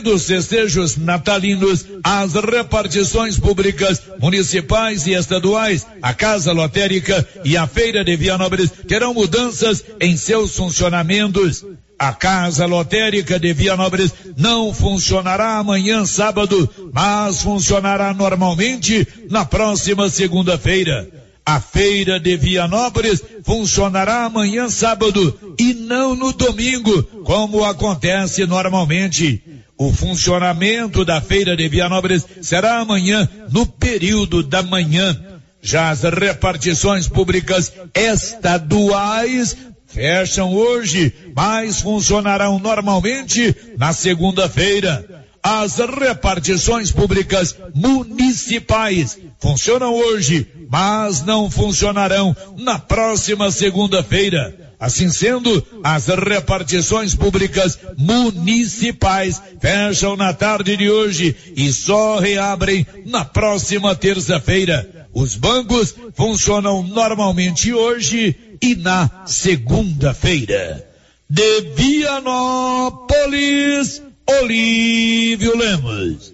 dos festejos natalinos, as repartições públicas, municipais e estaduais, a Casa Lotérica e a Feira de Vianópolis terão mudanças em seus funcionamentos. A Casa Lotérica de Vianópolis não funcionará amanhã sábado, mas funcionará normalmente na próxima segunda-feira. A feira de Vianópolis funcionará amanhã sábado e não no domingo, como acontece normalmente. O funcionamento da feira de Vianópolis será amanhã no período da manhã. Já as repartições públicas estaduais fecham hoje, mas funcionarão normalmente na segunda-feira. As repartições públicas municipais funcionam hoje, mas não funcionarão na próxima segunda-feira. Assim sendo, as repartições públicas municipais fecham na tarde de hoje e só reabrem na próxima terça-feira. Os bancos funcionam normalmente hoje e na segunda-feira. De Vianópolis, Olívio Lemos.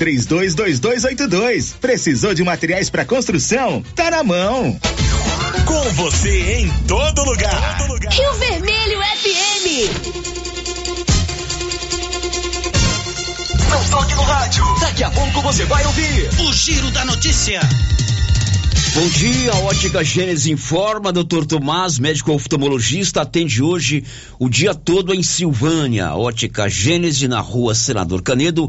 três 322282. Precisou de materiais para construção? Tá na mão. Com você em todo lugar. Todo lugar. Rio Vermelho FM. Não toque no rádio. Daqui a pouco você vai ouvir o Giro da Notícia. Bom dia, Ótica Gênesis informa, doutor Tomás, médico oftalmologista, atende hoje o dia todo em Silvânia. Ótica Gênesis na rua Senador Canedo,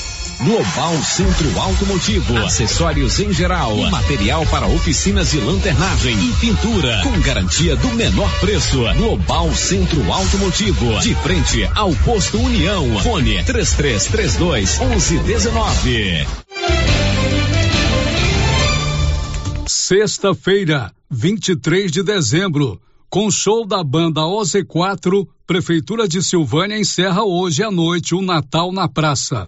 Global Centro Automotivo, acessórios em geral, material para oficinas de lanternagem e pintura, com garantia do menor preço. Global Centro Automotivo, de frente ao posto União. Fone 3332 1119. Sexta-feira, 23 de dezembro, com show da banda OZ4, Prefeitura de Silvânia encerra hoje à noite o Natal na Praça.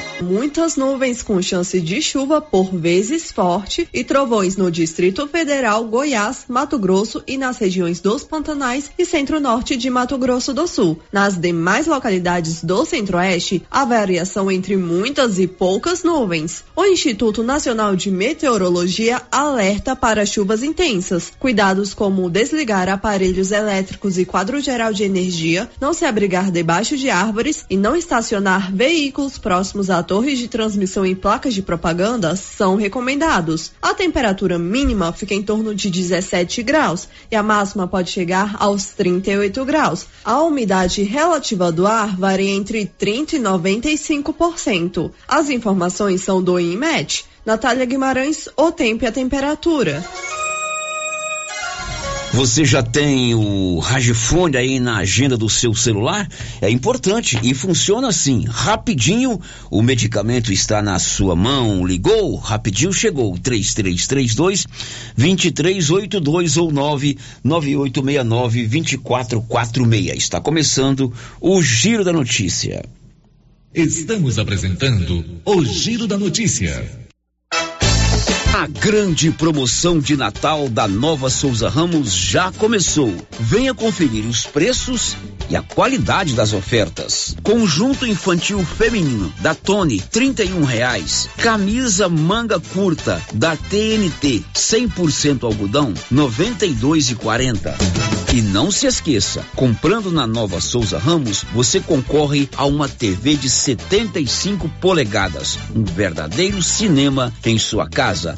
Muitas nuvens com chance de chuva, por vezes forte, e trovões no Distrito Federal, Goiás, Mato Grosso e nas regiões dos Pantanais e Centro-Norte de Mato Grosso do Sul. Nas demais localidades do Centro-Oeste, a variação entre muitas e poucas nuvens. O Instituto Nacional de Meteorologia alerta para chuvas intensas. Cuidados como desligar aparelhos elétricos e quadro geral de energia, não se abrigar debaixo de árvores e não estacionar veículos próximos a torres de transmissão e placas de propaganda são recomendados. A temperatura mínima fica em torno de 17 graus e a máxima pode chegar aos 38 graus. A umidade relativa do ar varia entre 30 e 95%. As informações são do INMET. Natália Guimarães, o tempo e a temperatura. Você já tem o Ragifone aí na agenda do seu celular? É importante e funciona assim, rapidinho, o medicamento está na sua mão, ligou, rapidinho chegou, 3332 2382 ou 99869 2446. Está começando o Giro da Notícia. Estamos apresentando o Giro da Notícia. A grande promoção de Natal da Nova Souza Ramos já começou. Venha conferir os preços e a qualidade das ofertas. Conjunto infantil feminino da Tony, trinta e um reais. Camisa manga curta da TNT, 100% algodão, noventa e dois e quarenta. E não se esqueça, comprando na Nova Souza Ramos, você concorre a uma TV de 75 polegadas, um verdadeiro cinema em sua casa.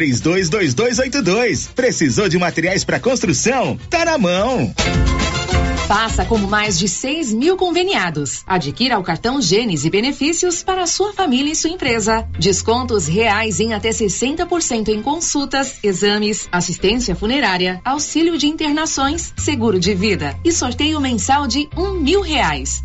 322282. Precisou de materiais para construção? Tá na mão. Faça como mais de 6 mil conveniados. Adquira o cartão Gênesis e benefícios para sua família e sua empresa. Descontos reais em até 60% em consultas, exames, assistência funerária, auxílio de internações, seguro de vida e sorteio mensal de um mil reais.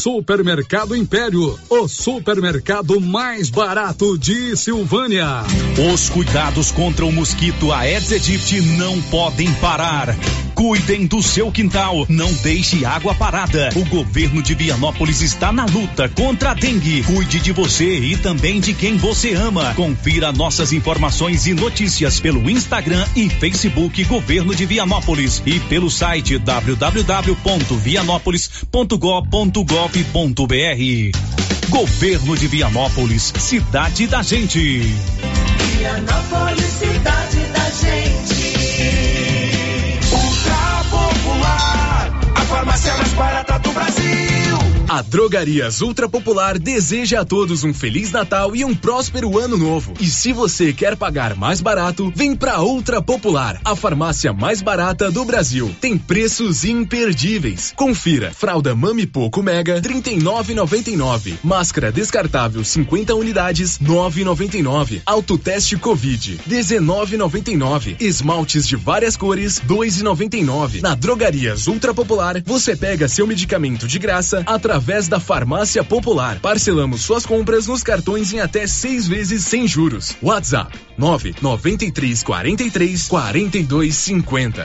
Supermercado Império, o supermercado mais barato de Silvânia. Os cuidados contra o mosquito Aedes aegypti não podem parar. Cuidem do seu quintal, não deixe água parada. O governo de Vianópolis está na luta contra a dengue. Cuide de você e também de quem você ama. Confira nossas informações e notícias pelo Instagram e Facebook Governo de Vianópolis e pelo site www.vianópolis.gov.br Governo de Vianópolis, cidade da gente. Vianópolis, cidade da gente. Ultra popular, a farmácia mais barata do Brasil. A Drogarias Ultra Popular deseja a todos um Feliz Natal e um próspero Ano Novo. E se você quer pagar mais barato, vem pra Ultra Popular, a farmácia mais barata do Brasil. Tem preços imperdíveis. Confira: fralda Mami Poco Mega 39,99, máscara descartável 50 unidades 9,99, autoteste Covid 19,99, esmaltes de várias cores 2,99. Na Drogarias Ultra Popular, você pega seu medicamento de graça através através da Farmácia Popular. Parcelamos suas compras nos cartões em até seis vezes sem juros. WhatsApp 993 43 42 50.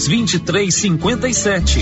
2357.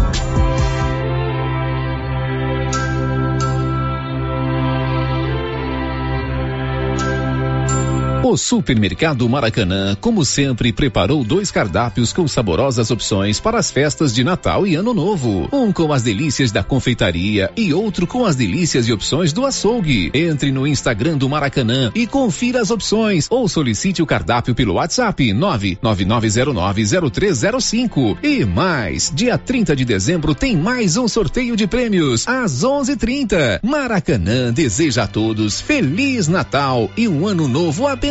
O Supermercado Maracanã, como sempre, preparou dois cardápios com saborosas opções para as festas de Natal e Ano Novo. Um com as delícias da confeitaria e outro com as delícias e opções do açougue. Entre no Instagram do Maracanã e confira as opções ou solicite o cardápio pelo WhatsApp 999090305. E mais, dia 30 de dezembro tem mais um sorteio de prêmios às 11:30. Maracanã deseja a todos feliz Natal e um ano novo abençoado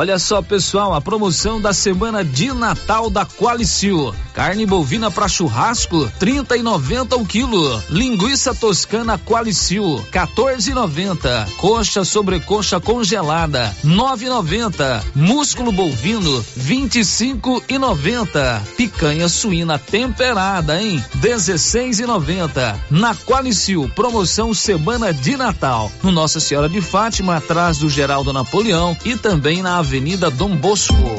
Olha só, pessoal, a promoção da semana de Natal da Qualicil. Carne bovina para churrasco, 30 e 90 o quilo. Linguiça toscana Qualicil, 14,90. Coxa sobrecoxa congelada, 9,90. Músculo bovino, 25 e 90. Picanha suína temperada, hein? 16 e 90. Na Qualicil, promoção semana de Natal. No Nossa Senhora de Fátima, atrás do Geraldo Napoleão e também na Avenida Dom Bosco.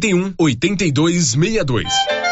81 8262.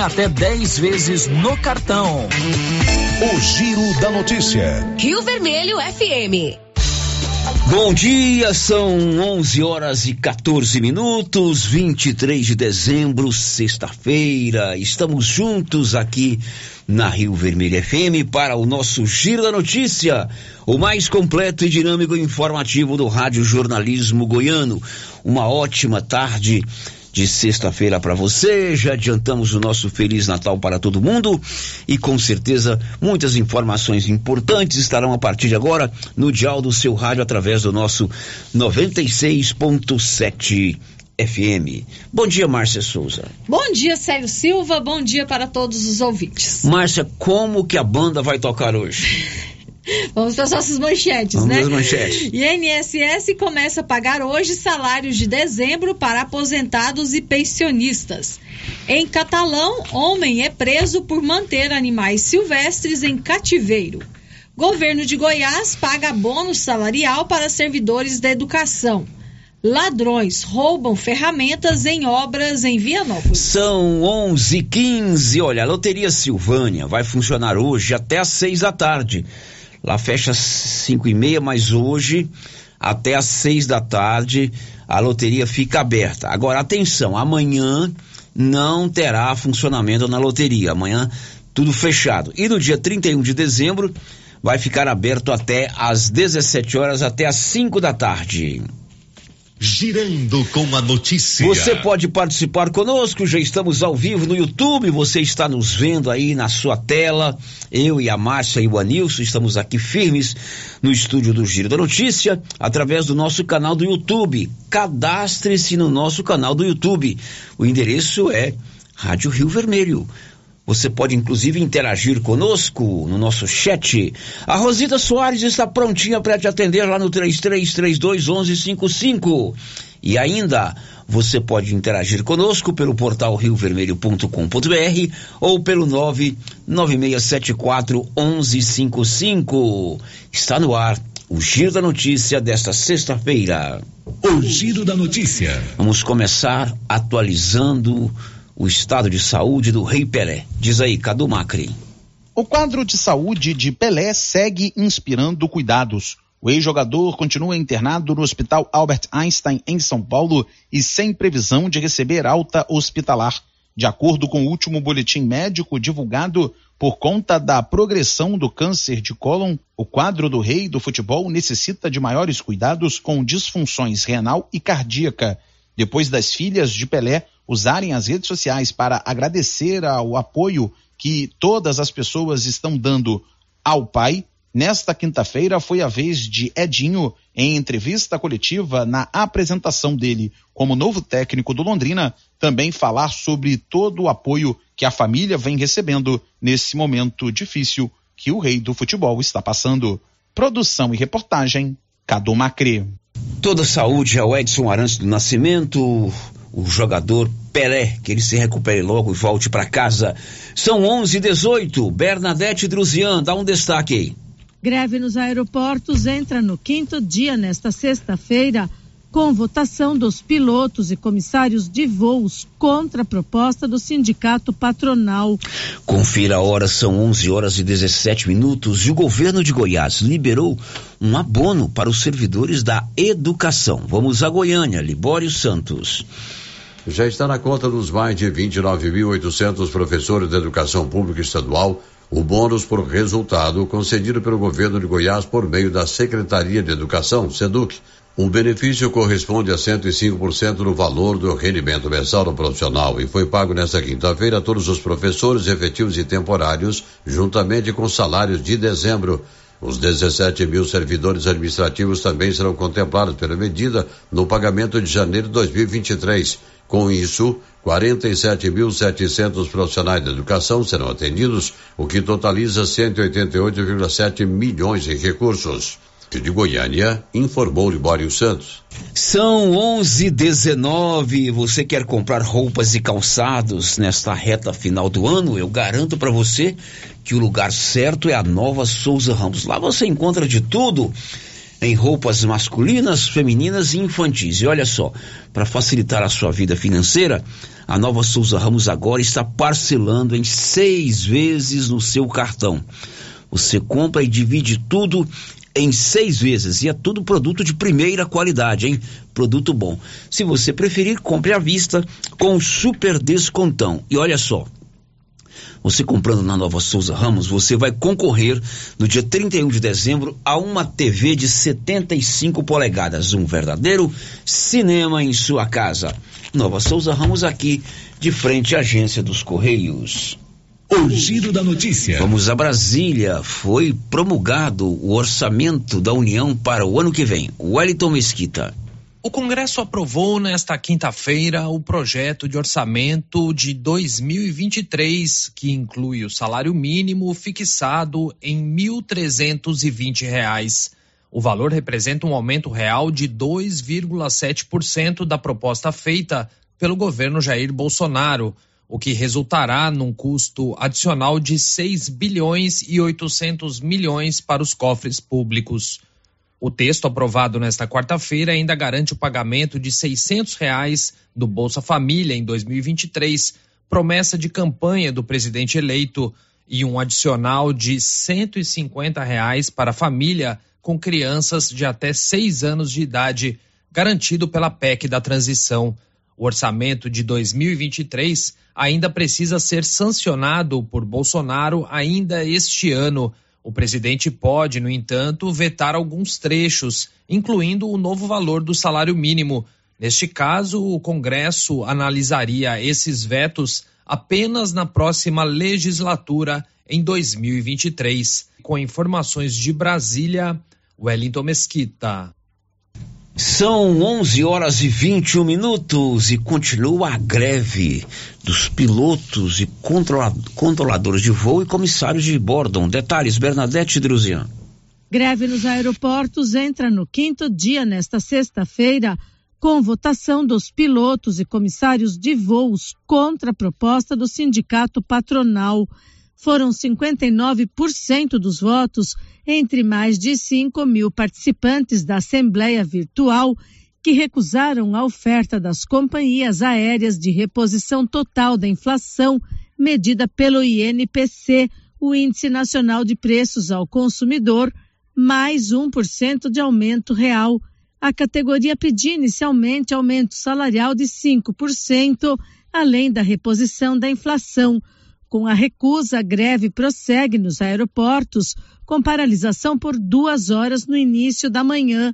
até 10 vezes no cartão. O Giro da Notícia. Rio Vermelho FM. Bom dia, são 11 horas e 14 minutos, 23 de dezembro, sexta-feira. Estamos juntos aqui na Rio Vermelho FM para o nosso Giro da Notícia, o mais completo e dinâmico informativo do Rádio Jornalismo Goiano. Uma ótima tarde de sexta-feira para você. Já adiantamos o nosso Feliz Natal para todo mundo e com certeza muitas informações importantes estarão a partir de agora no dial do seu rádio através do nosso 96.7 FM. Bom dia, Márcia Souza. Bom dia, Célio Silva. Bom dia para todos os ouvintes. Márcia, como que a banda vai tocar hoje? Vamos para as nossas manchetes, Vamos né? às manchetes. INSS começa a pagar hoje salários de dezembro para aposentados e pensionistas. Em Catalão, homem é preso por manter animais silvestres em cativeiro. Governo de Goiás paga bônus salarial para servidores da educação. Ladrões roubam ferramentas em obras em Vianópolis. São 11 h 15 Olha, a Loteria Silvânia vai funcionar hoje até às 6 da tarde. Lá fecha às 5 e meia, mas hoje, até às 6 da tarde, a loteria fica aberta. Agora, atenção, amanhã não terá funcionamento na loteria. Amanhã, tudo fechado. E no dia 31 de dezembro, vai ficar aberto até às 17 horas, até às 5 da tarde. Girando com a notícia. Você pode participar conosco, já estamos ao vivo no YouTube, você está nos vendo aí na sua tela. Eu e a Márcia e o Anilson estamos aqui firmes no estúdio do Giro da Notícia, através do nosso canal do YouTube. Cadastre-se no nosso canal do YouTube. O endereço é Rádio Rio Vermelho. Você pode inclusive interagir conosco no nosso chat. A Rosita Soares está prontinha para te atender lá no 3332 1155. E ainda você pode interagir conosco pelo portal riovermelho.com.br ou pelo 99674 1155. Está no ar o Giro da Notícia desta sexta-feira. O Giro da Notícia. Vamos começar atualizando o estado de saúde do Rei Pelé. Diz aí, Cadu Macri. O quadro de saúde de Pelé segue inspirando cuidados. O ex-jogador continua internado no Hospital Albert Einstein, em São Paulo, e sem previsão de receber alta hospitalar. De acordo com o último boletim médico divulgado, por conta da progressão do câncer de cólon, o quadro do rei do futebol necessita de maiores cuidados com disfunções renal e cardíaca. Depois das filhas de Pelé usarem as redes sociais para agradecer ao apoio que todas as pessoas estão dando ao pai, nesta quinta-feira foi a vez de Edinho, em entrevista coletiva na apresentação dele como novo técnico do Londrina, também falar sobre todo o apoio que a família vem recebendo nesse momento difícil que o rei do futebol está passando. Produção e reportagem, Cadu Macri. Toda saúde ao Edson Arantes do Nascimento, o jogador Pelé, que ele se recupere logo e volte para casa. São 11 h 18 Bernadette Druzian, dá um destaque aí. Greve nos aeroportos entra no quinto dia nesta sexta-feira, com votação dos pilotos e comissários de voos contra a proposta do sindicato patronal. Confira a hora, são 11 horas e 17 minutos e o governo de Goiás liberou um abono para os servidores da educação. Vamos a Goiânia, Libório Santos. Já está na conta dos mais de 29.800 professores da educação pública estadual o bônus por resultado concedido pelo governo de Goiás por meio da Secretaria de Educação, SEDUC. O benefício corresponde a 105% do valor do rendimento mensal do profissional e foi pago nesta quinta-feira a todos os professores efetivos e temporários, juntamente com salários de dezembro. Os 17 mil servidores administrativos também serão contemplados pela medida no pagamento de janeiro de 2023. Com isso, 47.700 profissionais da educação serão atendidos, o que totaliza 188,7 milhões em recursos. De Goiânia, informou Libório Santos. São 11:19. Você quer comprar roupas e calçados nesta reta final do ano? Eu garanto para você que o lugar certo é a Nova Souza Ramos. Lá você encontra de tudo em roupas masculinas, femininas e infantis. E olha só, para facilitar a sua vida financeira, a Nova Souza Ramos agora está parcelando em seis vezes no seu cartão. Você compra e divide tudo em seis vezes e é tudo produto de primeira qualidade, hein? Produto bom. Se você preferir, compre à vista com super descontão. E olha só, você comprando na Nova Souza Ramos, você vai concorrer no dia 31 de dezembro a uma TV de 75 polegadas, um verdadeiro cinema em sua casa. Nova Souza Ramos aqui, de frente à agência dos Correios. O giro da notícia. Vamos a Brasília. Foi promulgado o orçamento da União para o ano que vem. Wellington Mesquita. O Congresso aprovou nesta quinta-feira o projeto de orçamento de 2023, que inclui o salário mínimo fixado em R$ 1.320. O valor representa um aumento real de 2,7% da proposta feita pelo governo Jair Bolsonaro, o que resultará num custo adicional de 6 bilhões e 800 milhões para os cofres públicos. O texto aprovado nesta quarta-feira ainda garante o pagamento de 600 reais do Bolsa Família em 2023, promessa de campanha do presidente eleito, e um adicional de 150 reais para a família com crianças de até seis anos de idade, garantido pela PEC da transição. O orçamento de 2023 ainda precisa ser sancionado por Bolsonaro ainda este ano o presidente pode, no entanto, vetar alguns trechos, incluindo o novo valor do salário mínimo. Neste caso, o Congresso analisaria esses vetos apenas na próxima legislatura, em 2023. Com informações de Brasília, Wellington Mesquita. São 11 horas e 21 minutos e continua a greve dos pilotos e controladores de voo e comissários de bordo. Detalhes, Bernadette Druzian. Greve nos aeroportos entra no quinto dia nesta sexta-feira, com votação dos pilotos e comissários de voos contra a proposta do sindicato patronal foram 59% dos votos entre mais de 5 mil participantes da Assembleia Virtual que recusaram a oferta das companhias aéreas de reposição total da inflação medida pelo INPC, o Índice Nacional de Preços ao Consumidor, mais 1% de aumento real. A categoria pedia inicialmente aumento salarial de 5%, além da reposição da inflação. Com a recusa, a greve prossegue nos aeroportos, com paralisação por duas horas no início da manhã.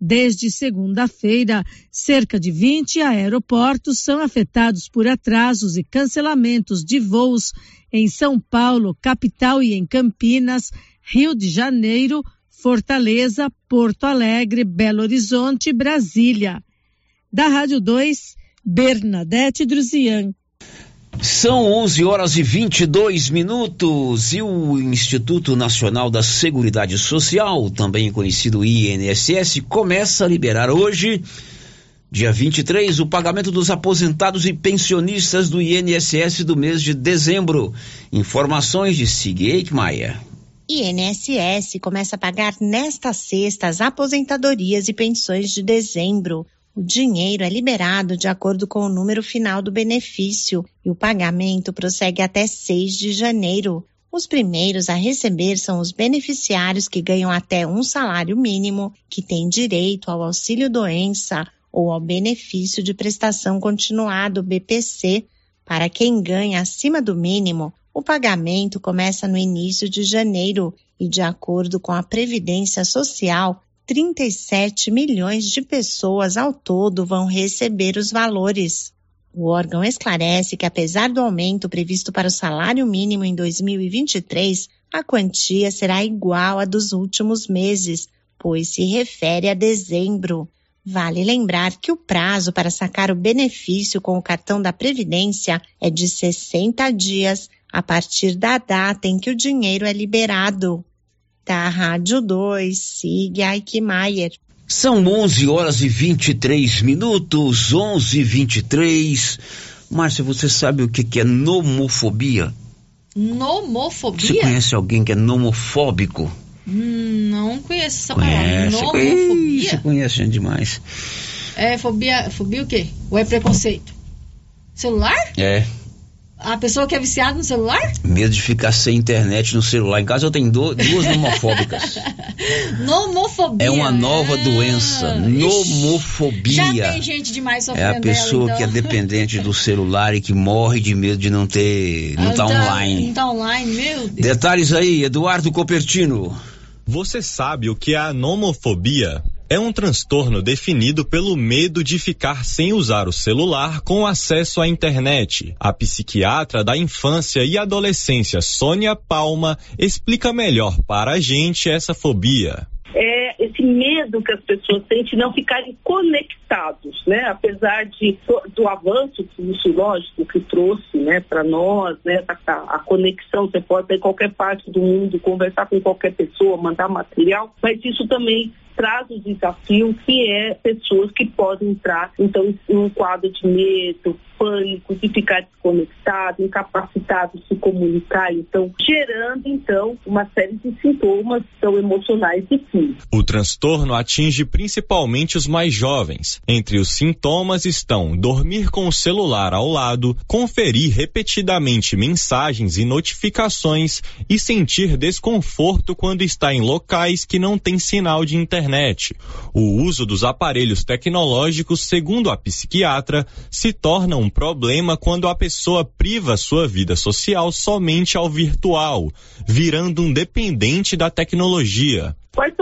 Desde segunda-feira, cerca de 20 aeroportos são afetados por atrasos e cancelamentos de voos em São Paulo, capital e em Campinas, Rio de Janeiro, Fortaleza, Porto Alegre, Belo Horizonte e Brasília. Da Rádio 2, Bernadette Druzian. São 11 horas e 22 minutos e o Instituto Nacional da Seguridade Social, também conhecido INSS, começa a liberar hoje, dia 23, o pagamento dos aposentados e pensionistas do INSS do mês de dezembro. Informações de Sig Eichmeier. INSS começa a pagar nesta sexta as aposentadorias e pensões de dezembro. O dinheiro é liberado de acordo com o número final do benefício e o pagamento prossegue até 6 de janeiro. Os primeiros a receber são os beneficiários que ganham até um salário mínimo, que têm direito ao auxílio doença ou ao benefício de prestação continuada, BPC. Para quem ganha acima do mínimo, o pagamento começa no início de janeiro e, de acordo com a Previdência Social, 37 milhões de pessoas ao todo vão receber os valores. O órgão esclarece que, apesar do aumento previsto para o salário mínimo em 2023, a quantia será igual à dos últimos meses, pois se refere a dezembro. Vale lembrar que o prazo para sacar o benefício com o cartão da Previdência é de 60 dias a partir da data em que o dinheiro é liberado da Rádio 2, Sig Eichmeier. São 11 horas e 23 minutos, 11 e 23. Márcia, você sabe o que, que é nomofobia? Nomofobia? Você conhece alguém que é nomofóbico? Hum, não conheço essa conhece, palavra. Nomofobia? Você conhece gente demais. É fobia, fobia o quê? Ou é preconceito? Celular? É. A pessoa que é viciada no celular? Medo de ficar sem internet no celular. Em casa eu tenho do, duas nomofóbicas. Nomofobia. É uma nova ah, doença. Nomofobia. Já tem gente demais sofrendo É a pessoa dela, então. que é dependente do celular e que morre de medo de não ter. não estar tá online. Não tá online, meu Deus. Detalhes aí, Eduardo Copertino. Você sabe o que é a nomofobia? É um transtorno definido pelo medo de ficar sem usar o celular com acesso à internet. A psiquiatra da infância e adolescência Sônia Palma explica melhor para a gente essa fobia. É esse medo que as pessoas têm de não ficarem conectados, né? Apesar de do avanço fisiológico que trouxe, né, para nós, né, a, a, conexão, você pode em qualquer parte do mundo, conversar com qualquer pessoa, mandar material, mas isso também traz o desafio que é pessoas que podem entrar, então, em um quadro de medo, pânico, de ficar desconectado, incapacitado de se comunicar, então, gerando, então, uma série de sintomas tão emocionais difíceis. O transtorno atinge principalmente os mais jovens. Entre os sintomas estão dormir com o celular ao lado, conferir repetidamente mensagens e notificações e sentir desconforto quando está em locais que não têm sinal de internet internet. O uso dos aparelhos tecnológicos, segundo a psiquiatra, se torna um problema quando a pessoa priva sua vida social somente ao virtual, virando um dependente da tecnologia. Quais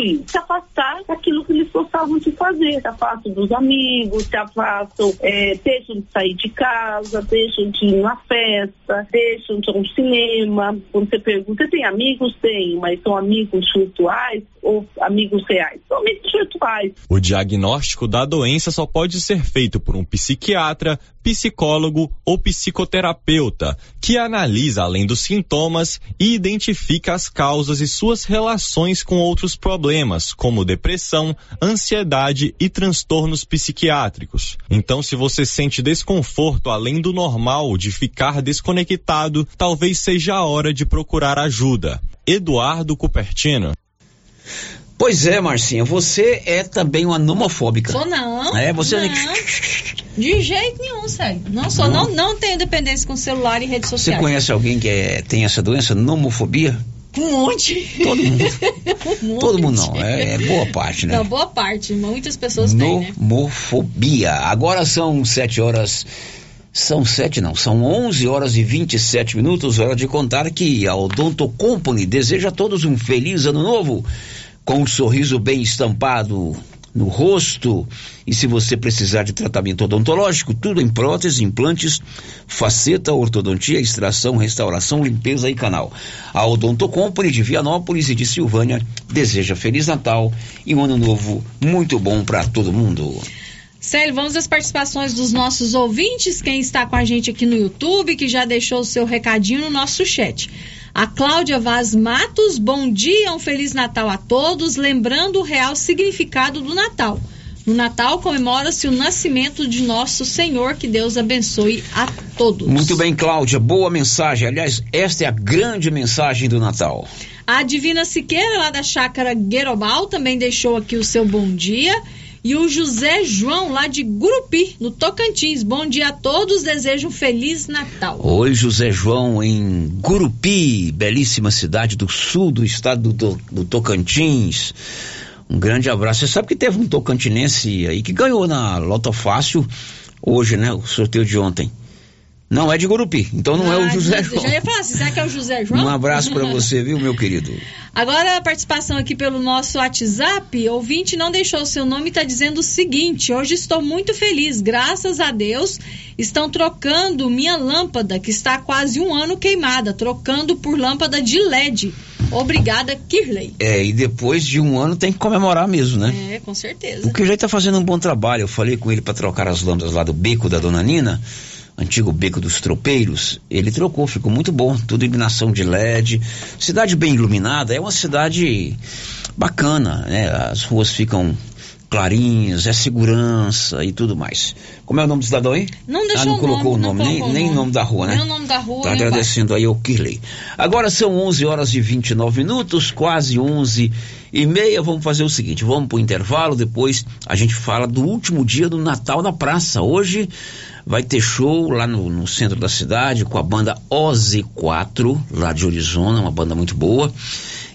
prejuízos? Se afastar daquilo que eles gostavam de fazer, se afastam dos amigos, se afastam, é, deixam de sair de casa, deixam de ir na festa, deixam de ir ao cinema. Quando você pergunta, tem amigos? Tem, mas são amigos virtuais ou amigos reais? São amigos virtuais. O diagnóstico da doença só pode ser feito por um psiquiatra, psicólogo ou psicoterapeuta, que analisa além dos sintomas e identifica as causas e suas relações com outros problemas, como depressão, ansiedade e transtornos psiquiátricos. Então, se você sente desconforto além do normal de ficar desconectado, talvez seja a hora de procurar ajuda. Eduardo Cupertino. Pois é, Marcinha, você é também uma nomofóbica. Sou não. É, você não. De jeito nenhum, sério. Não sou, não, não tenho dependência com celular e redes sociais. Você conhece alguém que é, tem essa doença, nomofobia? Um monte. Todo mundo. um Todo mundo não, é, é, boa parte, né? Não, boa parte. Muitas pessoas têm, né? Nomofobia. Agora são sete horas. São sete, não, são onze horas e vinte e sete minutos. Hora de contar que a Odonto Company deseja a todos um feliz ano novo com um sorriso bem estampado no rosto. E se você precisar de tratamento odontológico, tudo em prótese, implantes, faceta, ortodontia, extração, restauração, limpeza e canal. A Odonto Company de Vianópolis e de Silvânia deseja Feliz Natal e um ano novo muito bom para todo mundo. Célio, vamos às participações dos nossos ouvintes. Quem está com a gente aqui no YouTube, que já deixou o seu recadinho no nosso chat. A Cláudia Vaz Matos, bom dia, um Feliz Natal a todos, lembrando o real significado do Natal. No Natal comemora-se o nascimento de nosso Senhor, que Deus abençoe a todos. Muito bem, Cláudia, boa mensagem. Aliás, esta é a grande mensagem do Natal. A Divina Siqueira, lá da chácara Guerobal, também deixou aqui o seu bom dia e o José João, lá de Gurupi, no Tocantins. Bom dia a todos, desejo um Feliz Natal. Oi, José João, em Gurupi, belíssima cidade do sul do estado do, do Tocantins. Um grande abraço. Você sabe que teve um tocantinense aí que ganhou na Loto Fácil hoje, né? O sorteio de ontem. Não é de Gurupi, então não ah, é o ah, José João. Já ia falar, será que é o José João? Um abraço para você, viu, meu querido? Agora a participação aqui pelo nosso WhatsApp, ouvinte não deixou o seu nome e está dizendo o seguinte: hoje estou muito feliz, graças a Deus, estão trocando minha lâmpada, que está há quase um ano queimada, trocando por lâmpada de LED. Obrigada, Kirley. É, e depois de um ano tem que comemorar mesmo, né? É, com certeza. O Kirley está fazendo um bom trabalho. Eu falei com ele para trocar as lâmpadas lá do beco da dona Nina antigo Beco dos Tropeiros, ele trocou, ficou muito bom, tudo iluminação de LED, cidade bem iluminada, é uma cidade bacana, né? As ruas ficam clarinhas, é segurança e tudo mais. Como é o nome do cidadão aí? Não deixou ah, não colocou nome, o nome, nem, nem o nome da rua, né? Nem o nome da rua. Tá agradecendo aí ao Kirley. Agora são 11 horas e 29 minutos, quase 11 e meia. Vamos fazer o seguinte, vamos pro intervalo, depois a gente fala do último dia do Natal na praça. Hoje vai ter show lá no, no centro da cidade com a banda Ozzy 4, lá de Arizona, uma banda muito boa.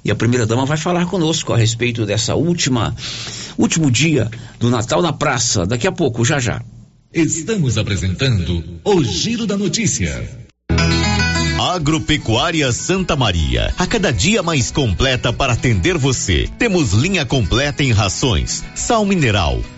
E a primeira dama vai falar conosco a respeito dessa última último dia do Natal na praça. Daqui a pouco, já já. Estamos apresentando o Giro da Notícia. Agropecuária Santa Maria, a cada dia mais completa para atender você. Temos linha completa em rações, sal mineral,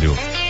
trabalho.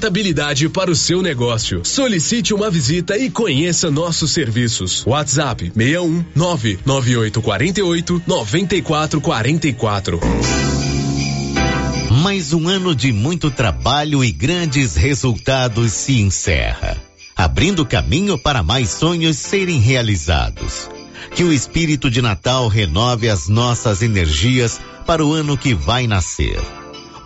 rentabilidade para o seu negócio. Solicite uma visita e conheça nossos serviços. WhatsApp 61 99848 9444. Mais um ano de muito trabalho e grandes resultados se encerra, abrindo caminho para mais sonhos serem realizados. Que o espírito de Natal renove as nossas energias para o ano que vai nascer.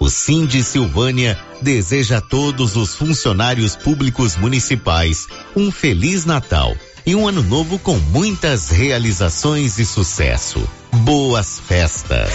O Cindy Silvânia deseja a todos os funcionários públicos municipais um feliz Natal e um ano novo com muitas realizações e sucesso. Boas festas.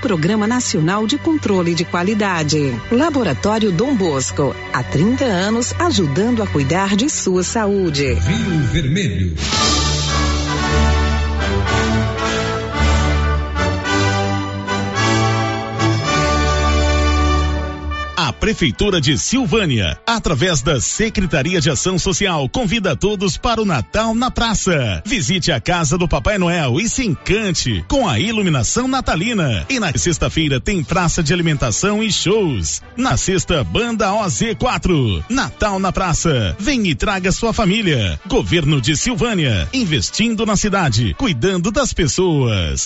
Programa Nacional de Controle de Qualidade. Laboratório Dom Bosco, há 30 anos ajudando a cuidar de sua saúde. Rio Vermelho. Prefeitura de Silvânia, através da Secretaria de Ação Social, convida todos para o Natal na Praça. Visite a casa do Papai Noel e se encante com a iluminação natalina. E na sexta-feira tem praça de alimentação e shows. Na sexta, Banda OZ4. Natal na Praça. Vem e traga sua família. Governo de Silvânia, investindo na cidade, cuidando das pessoas.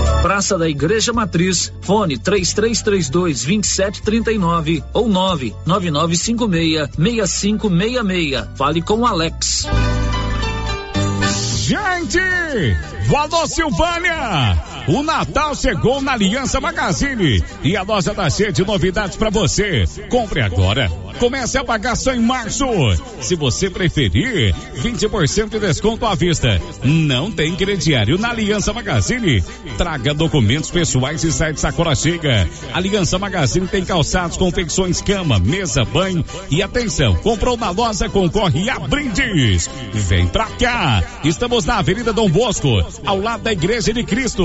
Praça da Igreja Matriz, fone 3332 2739 ou 99956 6566. Fale com Alex. Gente! Valor Silvânia! O Natal chegou na Aliança Magazine e a loja tá cheia de novidades para você. Compre agora. Comece a pagar só em março. Se você preferir, 20% de desconto à vista. Não tem crediário na Aliança Magazine. Traga documentos pessoais e sai de sacola chega. Aliança Magazine tem calçados, confecções, cama, mesa, banho e atenção, comprou na loja, concorre a brindes. Vem pra cá. Estamos na Avenida Dom Bosco, ao lado da Igreja de Cristo.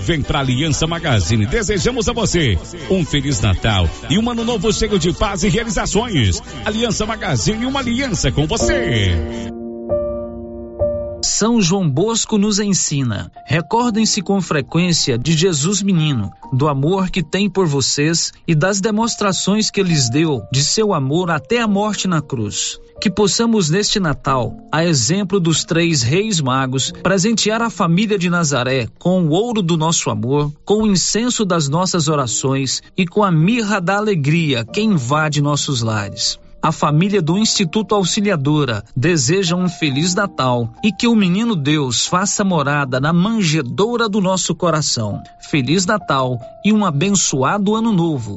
Vem pra Aliança Magazine. Desejamos a você um Feliz Natal e um ano novo cheio de paz e realizações. Aliança Magazine, uma aliança com você. São João Bosco nos ensina. Recordem-se com frequência de Jesus Menino, do amor que tem por vocês e das demonstrações que lhes deu de seu amor até a morte na cruz. Que possamos neste Natal, a exemplo dos três reis magos, presentear a família de Nazaré com o ouro do nosso amor, com o incenso das nossas orações e com a mirra da alegria que invade nossos lares. A família do Instituto Auxiliadora deseja um feliz Natal e que o menino Deus faça morada na manjedoura do nosso coração. Feliz Natal e um abençoado ano novo.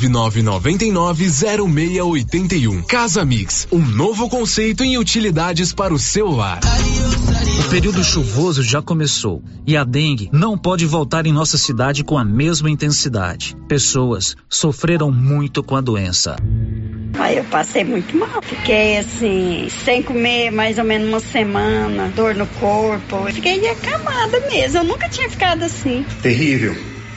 99990681. Casa Mix, um novo conceito em utilidades para o celular. O período chuvoso já começou e a dengue não pode voltar em nossa cidade com a mesma intensidade. Pessoas sofreram muito com a doença. Aí eu passei muito mal. Fiquei assim, sem comer mais ou menos uma semana, dor no corpo. Fiquei acamada mesmo. Eu nunca tinha ficado assim. Terrível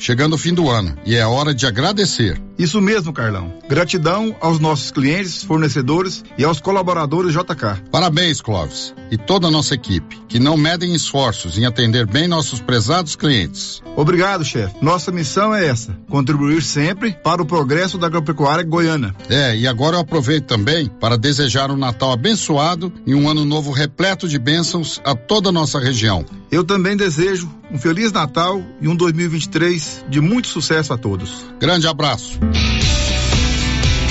chegando o fim do ano e é hora de agradecer. Isso mesmo, Carlão. Gratidão aos nossos clientes, fornecedores e aos colaboradores JK. Parabéns, Clóvis, e toda a nossa equipe, que não medem esforços em atender bem nossos prezados clientes. Obrigado, chefe. Nossa missão é essa: contribuir sempre para o progresso da agropecuária goiana. É, e agora eu aproveito também para desejar um Natal abençoado e um ano novo repleto de bênçãos a toda a nossa região. Eu também desejo um feliz Natal e um 2023 de muito sucesso a todos. Grande abraço.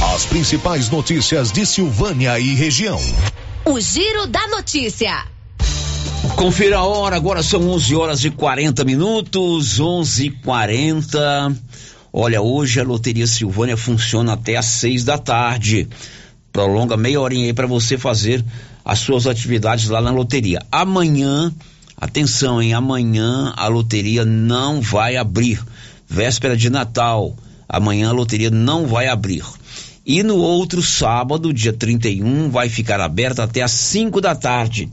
As principais notícias de Silvânia e região. O Giro da Notícia. Confira a hora, agora são 11 horas e 40 minutos, 11 e 40. Olha, hoje a Loteria Silvânia funciona até às 6 da tarde. Prolonga meia horinha aí para você fazer as suas atividades lá na loteria. Amanhã, atenção, hein? Amanhã a loteria não vai abrir. Véspera de Natal. Amanhã a loteria não vai abrir. E no outro sábado, dia 31, vai ficar aberta até às 5 da tarde.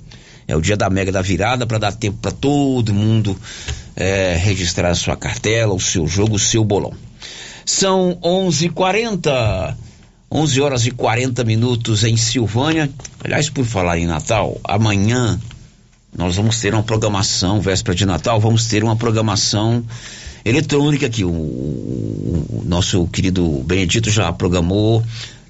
É o dia da Mega da Virada para dar tempo para todo mundo é, registrar a sua cartela, o seu jogo, o seu bolão. São 11:40, 11 horas e 40 minutos em Silvânia. Aliás, por falar em Natal, amanhã nós vamos ter uma programação, véspera de Natal, vamos ter uma programação eletrônica que o, o, nosso querido Benedito já programou.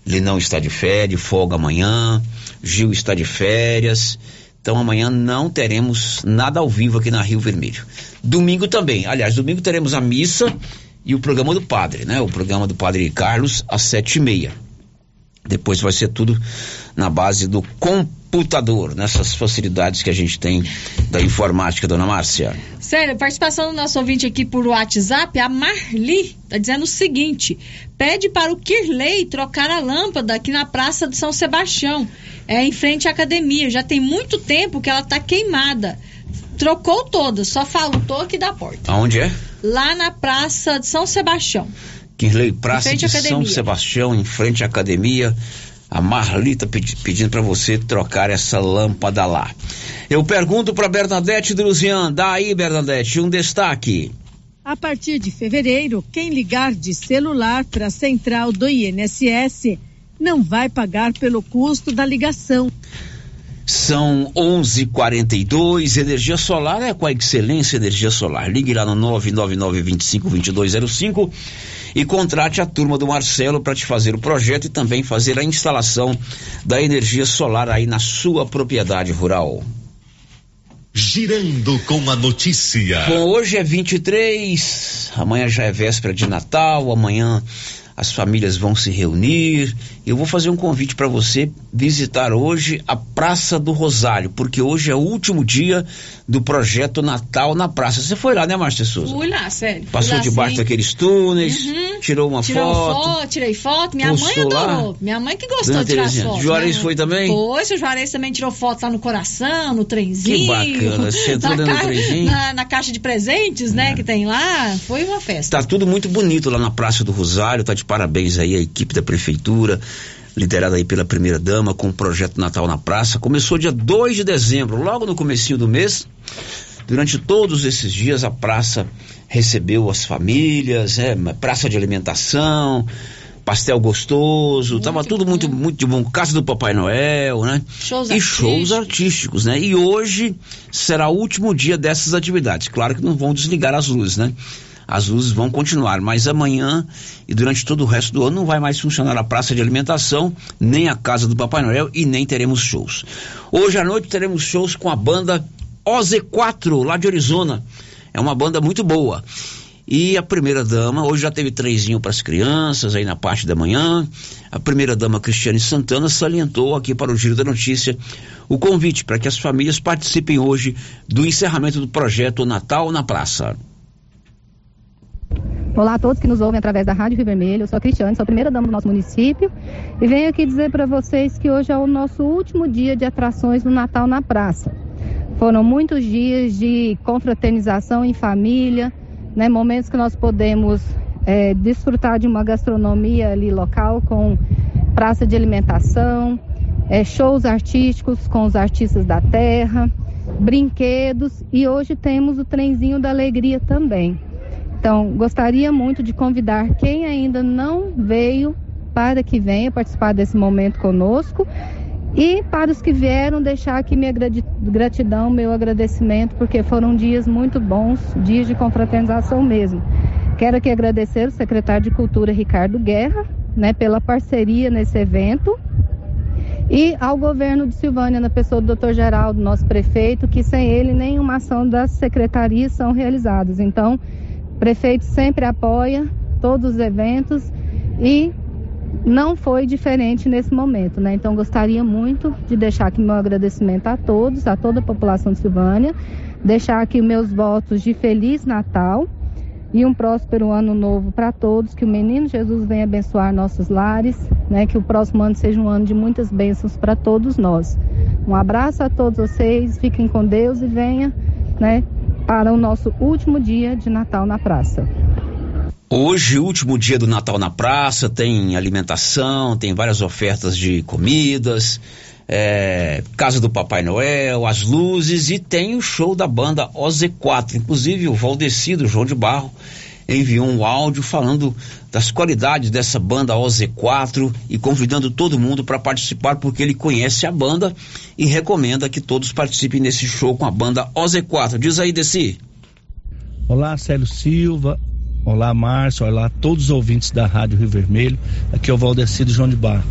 Ele não está de férias, folga amanhã. Gil está de férias. Então amanhã não teremos nada ao vivo aqui na Rio Vermelho. Domingo também. Aliás, domingo teremos a missa e o programa do padre, né? O programa do padre Carlos às sete e meia. Depois vai ser tudo na base do computador, nessas facilidades que a gente tem da informática, dona Márcia. Sério, participação do nosso ouvinte aqui por WhatsApp, a Marli tá dizendo o seguinte: pede para o Kirley trocar a lâmpada aqui na Praça de São Sebastião, é em frente à academia. Já tem muito tempo que ela tá queimada. Trocou toda, só faltou aqui da porta. Aonde é? Lá na Praça de São Sebastião. Kirley, Praça de São Sebastião, em frente à academia. A Marli tá pedi pedindo para você trocar essa lâmpada lá. Eu pergunto para Bernadette Druzian, daí Bernadette, um destaque. A partir de fevereiro, quem ligar de celular para a central do INSS não vai pagar pelo custo da ligação. São 11:42. Energia solar é com a excelência energia solar. Ligue lá no 999252205 e contrate a turma do Marcelo para te fazer o projeto e também fazer a instalação da energia solar aí na sua propriedade rural. Girando com a notícia. Bom, hoje é 23, amanhã já é véspera de Natal, amanhã as famílias vão se reunir. Eu vou fazer um convite para você visitar hoje a Praça do Rosário, porque hoje é o último dia do projeto Natal na Praça. Você foi lá, né, Márcia Souza? Fui lá, sério. Passou lá, debaixo sim. daqueles túneis, Uhum. tirou uma Tirou foto. foto, tirei foto. Minha mãe postou lá. adorou. Minha mãe que gostou Dona de tirar Terezinha, fotos. Juarez né? foi também? Foi, seu Juarez também tirou foto lá no coração, no trenzinho. Que bacana, você entrou na, dentro do trenzinho? na, na caixa de presentes, né, que tem lá. Foi uma festa. Tá tudo muito bonito lá na Praça do Rosário, tá de parabéns aí a equipe da prefeitura, liderada aí pela primeira dama com o projeto Natal na Praça. Começou dia 2 de dezembro, logo no comecinho do mês. Durante todos esses dias a praça recebeu as famílias, é, praça de alimentação, pastel gostoso, tava tudo muito muito de bom. Casa do Papai Noel, né? Shows e shows artísticos, né? E hoje será o último dia dessas atividades. Claro que não vão desligar as luzes, né? As luzes vão continuar, mas amanhã e durante todo o resto do ano não vai mais funcionar a praça de alimentação, nem a casa do Papai Noel e nem teremos shows. Hoje à noite teremos shows com a banda OZ4, lá de Arizona. É uma banda muito boa. E a primeira dama, hoje já teve trenzinho para as crianças aí na parte da manhã. A primeira dama Cristiane Santana salientou aqui para o Giro da Notícia o convite para que as famílias participem hoje do encerramento do projeto Natal na Praça. Olá a todos que nos ouvem através da Rádio Rio Vermelho. Eu sou a Cristiane, sou a primeira dama do nosso município e venho aqui dizer para vocês que hoje é o nosso último dia de atrações do Natal na praça. Foram muitos dias de confraternização em família, né, momentos que nós podemos é, desfrutar de uma gastronomia ali local com praça de alimentação, é, shows artísticos com os artistas da terra, brinquedos e hoje temos o trenzinho da alegria também. Então, gostaria muito de convidar quem ainda não veio para que venha participar desse momento conosco e para os que vieram, deixar aqui minha gratidão, meu agradecimento, porque foram dias muito bons, dias de confraternização mesmo. Quero aqui agradecer o secretário de Cultura, Ricardo Guerra, né, pela parceria nesse evento. E ao governo de Silvânia, na pessoa do doutor Geraldo, nosso prefeito, que sem ele nenhuma ação das secretarias são realizadas. Então, o prefeito sempre apoia todos os eventos e não foi diferente nesse momento, né? Então gostaria muito de deixar aqui meu agradecimento a todos, a toda a população de Silvânia, deixar aqui meus votos de feliz Natal e um próspero ano novo para todos, que o menino Jesus venha abençoar nossos lares, né? Que o próximo ano seja um ano de muitas bênçãos para todos nós. Um abraço a todos vocês, fiquem com Deus e venha, né? Para o nosso último dia de Natal na praça. Hoje, último dia do Natal na praça, tem alimentação, tem várias ofertas de comidas, é, Casa do Papai Noel, as luzes e tem o show da banda OZ4. Inclusive, o Valdecido João de Barro enviou um áudio falando das qualidades dessa banda OZ4 e convidando todo mundo para participar porque ele conhece a banda e recomenda que todos participem desse show com a banda OZ4. Diz aí, Desi. Olá, Célio Silva. Olá, Márcio. Olá, todos os ouvintes da Rádio Rio Vermelho. Aqui é o Valdecido João de Barro.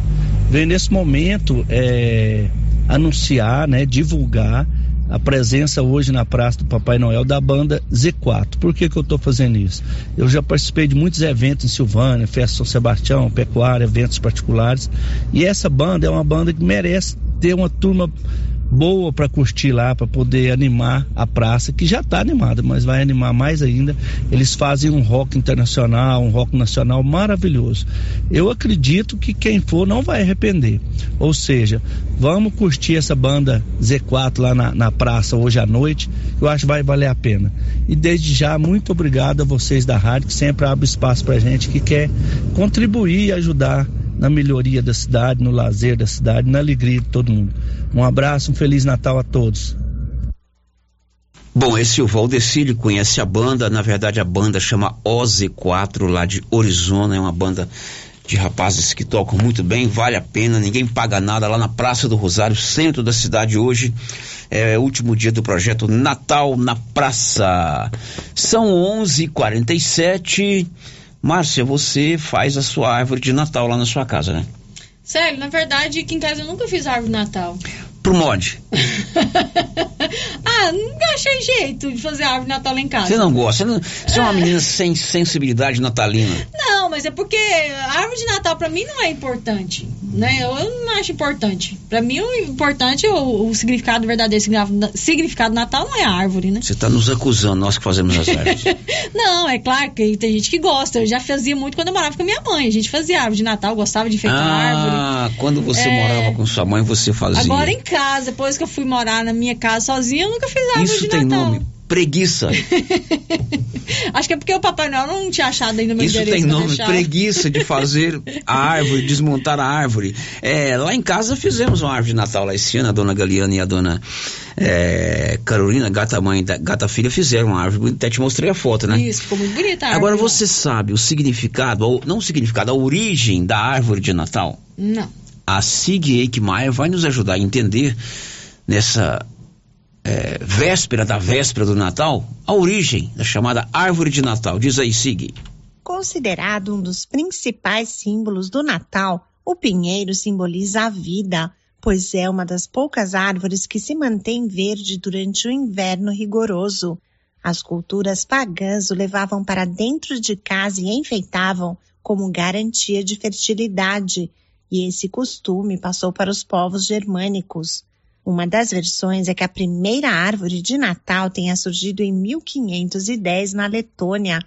Venho nesse momento é, anunciar, né, divulgar a presença hoje na Praça do Papai Noel da banda Z4. Por que, que eu estou fazendo isso? Eu já participei de muitos eventos em Silvânia, Festa São Sebastião, Pecuária, eventos particulares. E essa banda é uma banda que merece ter uma turma boa para curtir lá, para poder animar a praça, que já está animada, mas vai animar mais ainda. Eles fazem um rock internacional, um rock nacional maravilhoso. Eu acredito que quem for não vai arrepender. Ou seja, vamos curtir essa banda Z4 lá na, na praça hoje à noite, eu acho que vai valer a pena. E desde já, muito obrigado a vocês da rádio, que sempre abre espaço para gente que quer contribuir e ajudar na melhoria da cidade, no lazer da cidade, na alegria de todo mundo. Um abraço, um Feliz Natal a todos. Bom, esse é o Valdecílio conhece a banda, na verdade a banda chama OZ4 lá de Orizona, é uma banda de rapazes que tocam muito bem, vale a pena, ninguém paga nada lá na Praça do Rosário, centro da cidade hoje. É o último dia do projeto Natal na Praça. São 11:47. Márcia, você faz a sua árvore de Natal lá na sua casa, né? Sério, na verdade, aqui em casa eu nunca fiz árvore de Natal. Pro mod. ah, nunca achei jeito de fazer árvore de Natal em casa. Você não gosta? Você, não, você é uma menina sem sensibilidade natalina. Não, mas é porque a árvore de Natal para mim não é importante, né? Eu, eu não acho importante. Para mim o importante, o, o significado verdadeiro, significado do Natal não é a árvore, né? Você tá nos acusando, nós que fazemos as árvores. não, é claro que tem gente que gosta. Eu já fazia muito quando eu morava com a minha mãe. A gente fazia árvore de Natal, gostava de enfeitar ah, árvore. Ah, quando você é... morava com sua mãe, você fazia. Agora em casa, depois que eu fui morar na minha casa sozinha, eu nunca fiz árvore Isso de tem Natal. nome, preguiça. Acho que é porque o Papai Noel não tinha achado ainda meu Isso endereço. tem nome, preguiça de fazer a árvore, desmontar a árvore. É, lá em casa fizemos uma árvore de Natal lá esse ano, a dona Galiana e a dona é, Carolina, gata mãe da gata filha, fizeram uma árvore. Até te mostrei a foto, né? Isso, ficou muito bonita a árvore. Agora você sabe o significado, ou não o significado, a origem da árvore de Natal? Não. A Sig Eichmeier vai nos ajudar a entender nessa é, véspera da véspera do Natal, a origem da chamada árvore de Natal. Diz aí, Sig. Considerado um dos principais símbolos do Natal, o pinheiro simboliza a vida, pois é uma das poucas árvores que se mantém verde durante o inverno rigoroso. As culturas pagãs o levavam para dentro de casa e enfeitavam como garantia de fertilidade, e esse costume passou para os povos germânicos. Uma das versões é que a primeira árvore de Natal tenha surgido em 1510 na Letônia,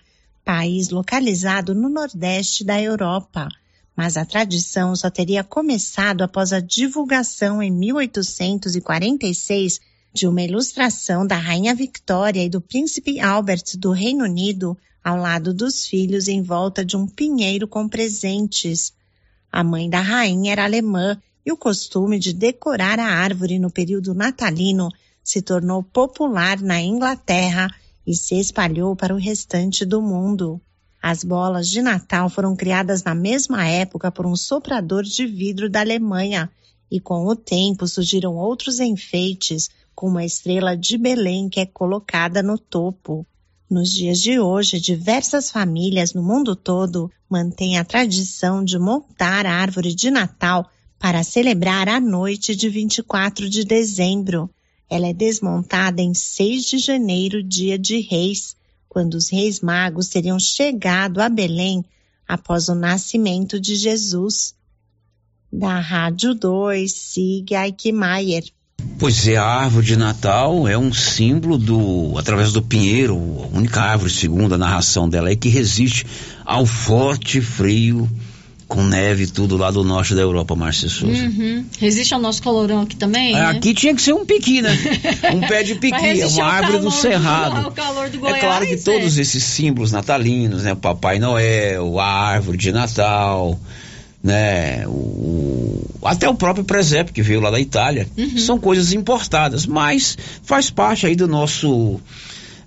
país localizado no nordeste da Europa. Mas a tradição só teria começado após a divulgação em 1846 de uma ilustração da Rainha Victoria e do Príncipe Albert do Reino Unido ao lado dos filhos em volta de um pinheiro com presentes. A mãe da rainha era alemã e o costume de decorar a árvore no período natalino se tornou popular na Inglaterra e se espalhou para o restante do mundo. As bolas de Natal foram criadas na mesma época por um soprador de vidro da Alemanha e com o tempo surgiram outros enfeites, com uma estrela de Belém que é colocada no topo. Nos dias de hoje, diversas famílias no mundo todo mantêm a tradição de montar a árvore de Natal para celebrar a noite de 24 de dezembro. Ela é desmontada em 6 de janeiro, dia de Reis, quando os reis magos teriam chegado a Belém após o nascimento de Jesus. Da Rádio 2, siga Eichmeier. Pois é, a árvore de Natal é um símbolo do, através do pinheiro, a única árvore, segundo a narração dela, é que resiste ao forte frio com neve e tudo lá do norte da Europa, Márcia Souza. Uhum. Resiste ao nosso colorão aqui também? É, né? Aqui tinha que ser um piqui, né? Um pé de piqui, uma árvore do cerrado. calor do É Goiás, claro que é. todos esses símbolos natalinos, né? O Papai Noel, a árvore de Natal, né? O, até o próprio presépio que veio lá da Itália, Uhum. são coisas importadas, mas faz parte aí do nosso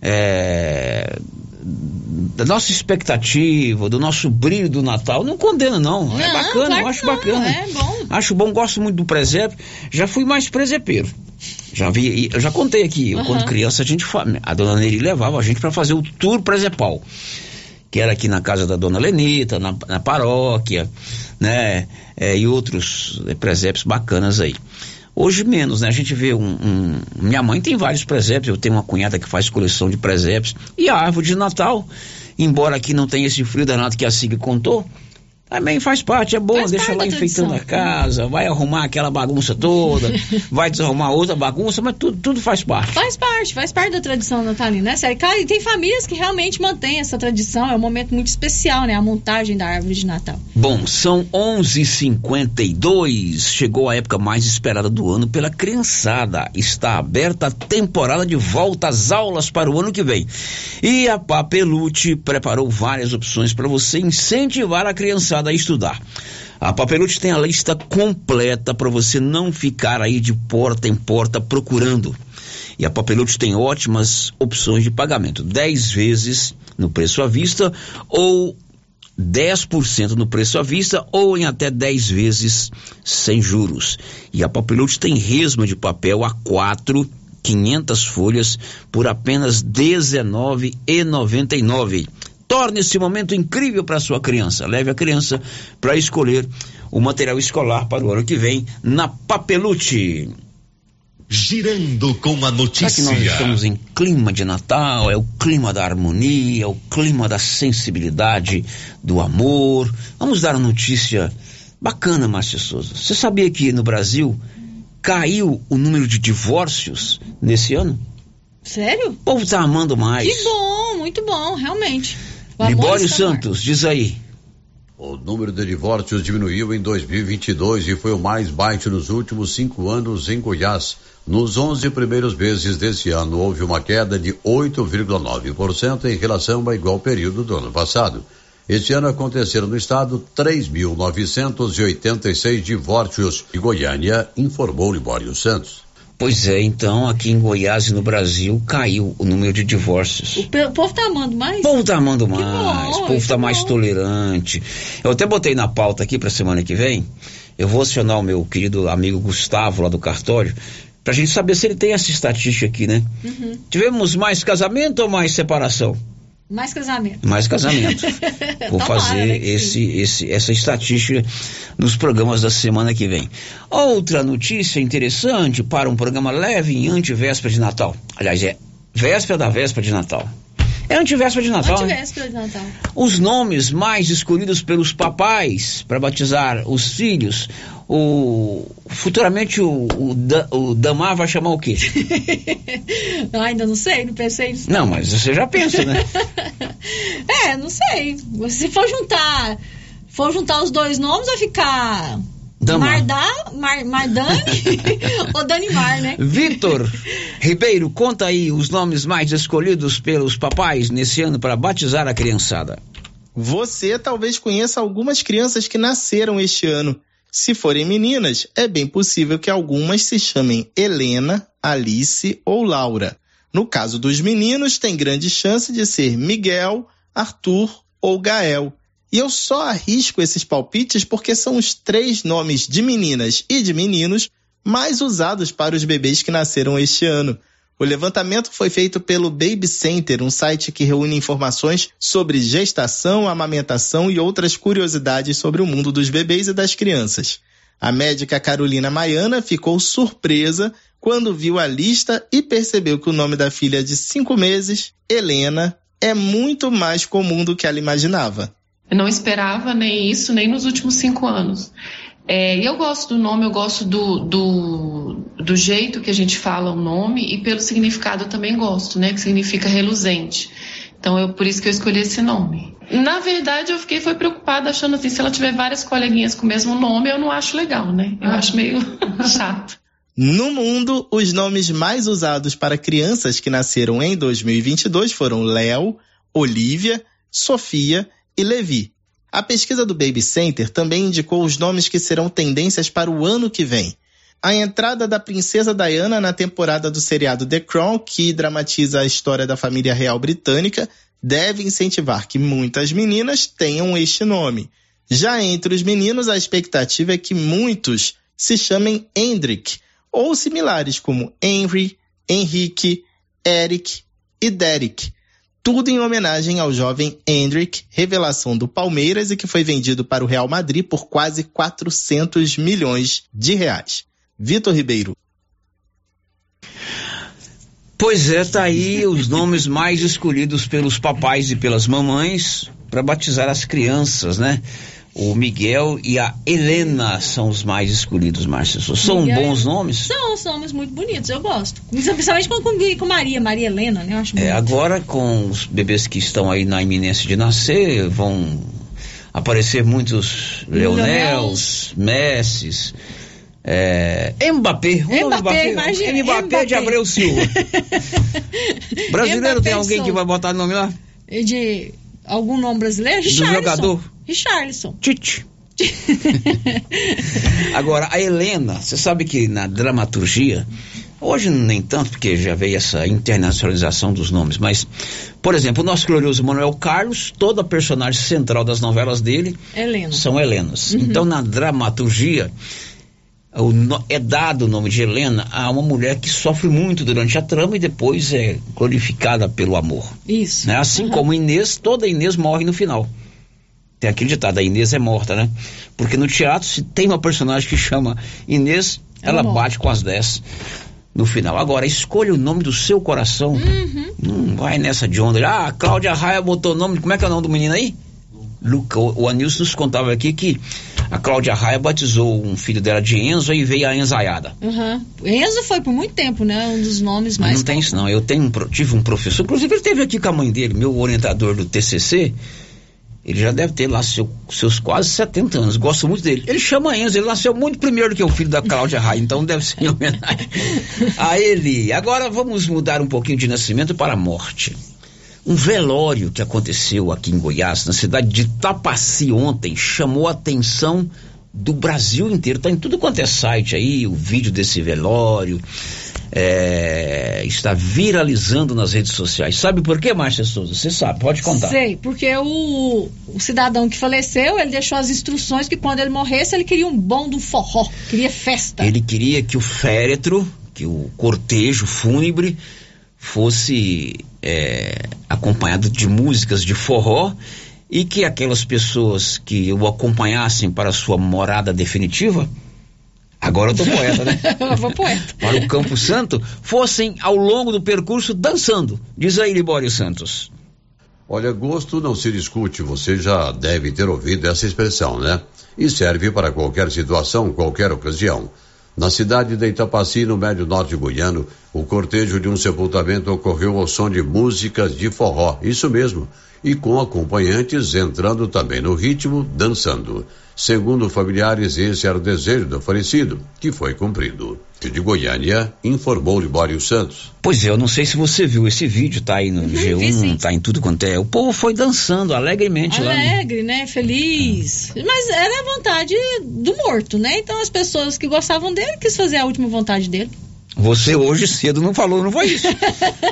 é, da nossa expectativa, do nosso brilho do Natal. Não condena não, é Não, bacana, claro eu acho não, bacana. é bom. Acho bom, gosto muito do presépio. Já fui mais presepeiro. Já vi, eu já contei aqui, eu, Aham. quando criança a gente a dona Neri levava a gente para fazer o tour presepal, que era aqui na casa da dona Lenita, na, na paróquia, né, é, e outros é, presépios bacanas aí. Hoje menos, né? A gente vê um, um- Minha mãe tem vários presépios, eu tenho uma cunhada que faz coleção de presépios. E a árvore de Natal, embora aqui não tenha esse frio danado que a Sig contou, também faz parte, é bom, Faz deixa lá enfeitando a casa, vai arrumar aquela bagunça toda, vai desarrumar outra bagunça, mas tudo, tudo faz parte. Faz parte, faz parte da tradição natalina, né, sério? Cara, e tem famílias que realmente mantêm essa tradição, é um momento muito especial, né? A montagem da árvore de Natal. Bom, são 11:52. Chegou a época mais esperada do ano pela criançada. Está aberta a temporada de volta às aulas para o ano que vem. E a Papelute preparou várias opções para você incentivar a criançada a estudar. A Papelute tem a lista completa para você não ficar aí de porta em porta procurando. E a Papelute tem ótimas opções de pagamento: 10 vezes no preço à vista ou 10% no preço à vista ou em até 10 vezes sem juros. E a Papelute tem resma de papel A4, 500 folhas, por apenas R$19,99. Torne esse momento incrível para sua criança. Leve a criança para escolher o material escolar para o ano que vem na Papelute. Girando com a Já que notícia. nós estamos em clima de Natal, é o clima da harmonia, é o clima da sensibilidade, do amor. Vamos dar uma notícia bacana, Márcia Souza. Você sabia que no Brasil caiu o número de divórcios nesse ano? Sério? O povo tá amando mais. Que bom, muito bom, realmente. Libório. Santos, diz aí. O número de divórcios diminuiu em 2022 e foi o mais baixo nos últimos cinco anos em Goiás. Nos 11 primeiros meses desse ano, houve uma queda de 8,9% em relação ao igual período do ano passado. Este ano aconteceram no estado 3.986 divórcios e Goiânia, informou Libório Santos. Pois é, então aqui em Goiás e no Brasil caiu o número de divórcios. O povo tá amando mais? O povo tá amando mais, bom, o povo tá mais tolerante. Eu até botei na pauta aqui pra semana que vem. Eu vou acionar o meu querido amigo Gustavo lá do cartório, pra gente saber se ele tem essa estatística aqui, né? Uhum. Tivemos mais casamento ou mais separação? Mais casamento. Mais casamento. Vou Tomara, fazer né, esse, esse, essa estatística nos programas da semana que vem. Outra notícia interessante para um programa leve em antivéspera de Natal. Aliás, é véspera da véspera de Natal. É antivéspera de Natal, né? Antivéspera de Natal. Os nomes mais escolhidos pelos papais para batizar os filhos o futuramente o, o, Da- o Damar vai chamar o quê? Ah, ainda não sei, não pensei nisso. Não, mas você já pensa, né? É, não sei. Se for juntar, for juntar os dois nomes, vai ficar Damar. Mardá, Mar, Mardani ou Danimar, né? Vitor Ribeiro, conta aí os nomes mais escolhidos pelos papais nesse ano para batizar a criançada. Você talvez conheça algumas crianças que nasceram este ano. Se forem meninas, é bem possível que algumas se chamem Helena, Alice ou Laura. No caso dos meninos, tem grande chance de ser Miguel, Arthur ou Gael. E eu só arrisco esses palpites porque são os três nomes de meninas e de meninos mais usados para os bebês que nasceram este ano. O levantamento foi feito pelo Baby Center, um site que reúne informações sobre gestação, amamentação e outras curiosidades sobre o mundo dos bebês e das crianças. A médica Carolina Maiana ficou surpresa quando viu a lista e percebeu que o nome da filha de cinco meses, Helena, é muito mais comum do que ela imaginava. Eu não esperava nem isso, nem nos últimos cinco anos. É, e eu gosto do nome, eu gosto do, do, do jeito que a gente fala o nome e pelo significado eu também gosto, né? Que significa reluzente. Então, eu, por isso que eu escolhi esse nome. Na verdade, eu fiquei foi preocupada, achando assim, se ela tiver várias coleguinhas com o mesmo nome, eu não acho legal, né? Eu acho meio chato. No mundo, os nomes mais usados para crianças que nasceram em 2022 foram Léo, Olivia, Sofia e Levi. A pesquisa do Baby Center também indicou os nomes que serão tendências para o ano que vem. A entrada da princesa Diana na temporada do seriado The Crown, que dramatiza a história da família real britânica, deve incentivar que muitas meninas tenham este nome. Já entre os meninos, a expectativa é que muitos se chamem Hendrik, ou similares como Henry, Henrique, Eric e Derek. Tudo em homenagem ao jovem Hendrik, revelação do Palmeiras e que foi vendido para o Real Madrid por quase 400 milhões de reais. Vitor Ribeiro. Pois é, tá aí os nomes mais escolhidos pelos papais e pelas mamães para batizar as crianças, né? O Miguel e a Helena são os mais escolhidos, Márcia. São Miguel- bons nomes? São, são nomes muito bonitos, eu gosto. Principalmente com, com, Maria, Maria Helena, né? Eu acho É, agora com os bebês que estão aí na iminência de nascer, vão aparecer muitos Leonels, Messis, é, Mbappé, nome Mbappé, imagina, Mbappé, Mbappé. de Abreu Silva. Brasileiro tem Mbappé alguém são- que vai botar nome lá? De algum nome brasileiro? Do jogador? Richarlison. Tite. Agora, a Helena, você sabe que na dramaturgia, hoje nem tanto, porque já veio essa internacionalização dos nomes, mas, por exemplo, o nosso glorioso Manuel Carlos, toda a personagem central das novelas dele Helena. são Helenas. Uhum. Então, na dramaturgia, no- é dado o nome de Helena a uma mulher que sofre muito durante a trama e depois é glorificada pelo amor. Isso. Né? Assim como Inês, toda Inês morre no final. Tem aquele ditado, a Inês é morta, né? Porque no teatro, se tem uma personagem que chama Inês, ela, Ela bate com as 10 no final. Agora, escolha o nome do seu coração. Uhum. Não vai nessa de onda. Ah, a Cláudia Raia botou o nome. Como é que é o nome do menino aí? Luca. O, o Anilson nos contava aqui que a Cláudia Raia batizou um filho dela de Enzo e veio a enzaiada. Uhum. Enzo foi por muito tempo, né? Um dos nomes mais. não tem isso não. Eu tenho um tive um professor, inclusive ele teve aqui com a mãe dele, meu orientador do TCC. Ele já deve ter lá seu- seus quase 70 anos. Gosto muito dele. Ele chama Enzo, ele nasceu muito primeiro que o filho da Cláudia Raia, então deve ser em homenagem a ele. Agora vamos mudar um pouquinho de nascimento para a morte. Um velório que aconteceu aqui em Goiás, na cidade de Tapaci ontem, chamou a atenção do Brasil inteiro. Tá em tudo quanto é site aí, o vídeo desse velório. É, está viralizando nas redes sociais. Sabe por quê, Márcia Souza? Você sabe, pode contar. Sei, porque o, o cidadão que faleceu, ele deixou as instruções que quando ele morresse, ele queria um bom do forró, queria festa. Ele queria que o féretro, que o cortejo fúnebre, fosse é, acompanhado de músicas de forró e que aquelas pessoas que o acompanhassem para a sua morada definitiva, agora eu tô poeta, né? Eu vou poeta. para o Campo Santo, fossem ao longo do percurso dançando. Diz aí, Libório Santos. Olha, gosto não se discute, você já deve ter ouvido essa expressão, né? E serve para qualquer situação, qualquer ocasião. Na cidade de Itapaci, no médio norte goiano, o cortejo de um sepultamento ocorreu ao som de músicas de forró, isso mesmo, e com acompanhantes entrando também no ritmo, dançando. Segundo familiares, esse era o desejo do falecido, que foi cumprido. De Goiânia, informou Libório Santos. Pois é, eu não sei se você viu esse vídeo, tá aí no G1, tá em tudo quanto é. O povo foi dançando alegremente lá. né? Alegre, né? Feliz. Mas era a vontade do morto, né? Então as pessoas que gostavam dele quis fazer a última vontade dele. Você hoje cedo não falou, não foi isso.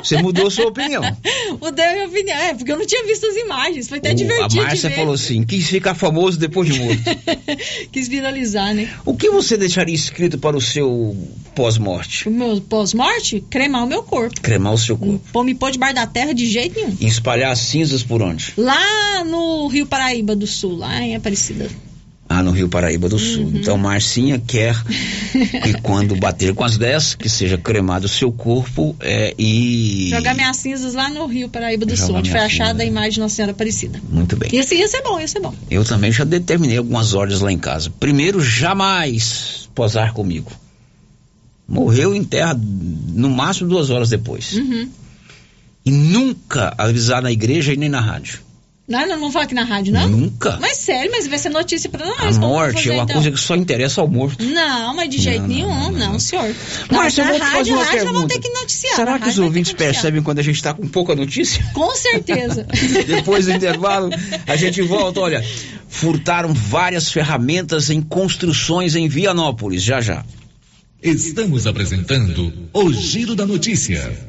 Você mudou sua opinião. Mudei a minha opinião. É, porque eu não tinha visto as imagens. Foi até O- divertido. a Márcia falou assim: quis ficar famoso depois de morto. Quis viralizar, né? o que você deixaria escrito para o seu pós-morte? O meu pós-morte, cremar o meu corpo. Cremar o seu corpo. Pô, me pôr debaixo da terra de jeito nenhum. E espalhar as cinzas por onde? Lá no Rio Paraíba do Sul, lá em Aparecida. Ah, no Rio Paraíba do Uhum. Sul. Então, Marcinha quer que quando bater com as 10, que seja cremado o seu corpo é, e. Jogar minhas cinzas lá no Rio Paraíba do Jogar Sul, onde foi achada a imagem de Nossa Senhora Aparecida. Muito bem. Ser, ia ser bom, ia ser bom. Eu também já determinei algumas ordens lá em casa. Primeiro, jamais posar comigo. Morreu em terra no máximo duas horas depois. Uhum. E nunca avisar na igreja e nem na rádio. Não, não vamos falar aqui na rádio, não? Nunca. Mas sério, mas vai ser notícia pra nós. A morte fazer, é uma então? coisa que só interessa ao morto. Não, mas de jeito Não, nenhum, não, senhor. Não, Márcia, eu na vou te fazer rádio, uma rádio nós vamos pergunta. ter que noticiar. Será que os ouvintes percebem quando a gente está com pouca notícia? Com certeza. Depois do intervalo, a gente volta. Olha, furtaram várias ferramentas em construções em Vianópolis. Já já. Estamos apresentando o Giro da Notícia.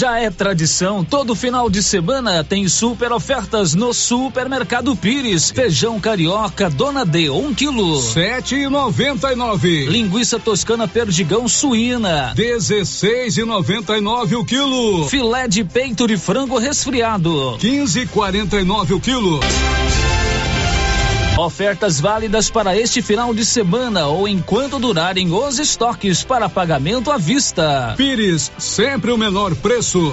Já é tradição, todo final de semana tem super ofertas no Supermercado Pires. Feijão carioca Dona D, 1 um quilo. Sete e noventa e nove. Linguiça toscana perdigão suína. Dezesseis e noventa e nove o quilo. Filé de peito de frango resfriado. Quinze e quarenta e nove o quilo. Ofertas válidas para este final de semana ou enquanto durarem os estoques para pagamento à vista. Pires, sempre o menor preço.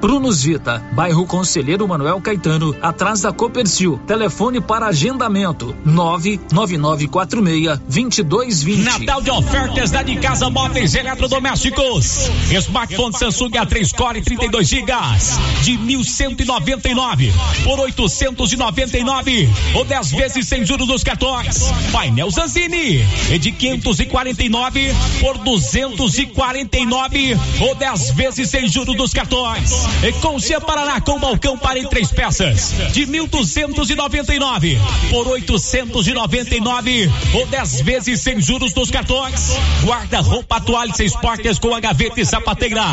Prunus Vita, bairro Conselheiro Manuel Caetano, atrás da Copercil. Telefone para agendamento: 99946-2220. Natal de ofertas da de casa móveis eletrodomésticos. Smartphone Samsung A3 Core 32 GB de 1.199 por 899 ou 10 vezes sem juros dos cartões. Painel Zanzini é de 549 por 249 ou 10 vezes sem juros dos cartões. E Concia Paraná com balcão para em três peças de 1.299 por 899 ou 10 vezes sem juros dos cartões. Guarda-roupa toalha seis portas com a gaveta e sapateira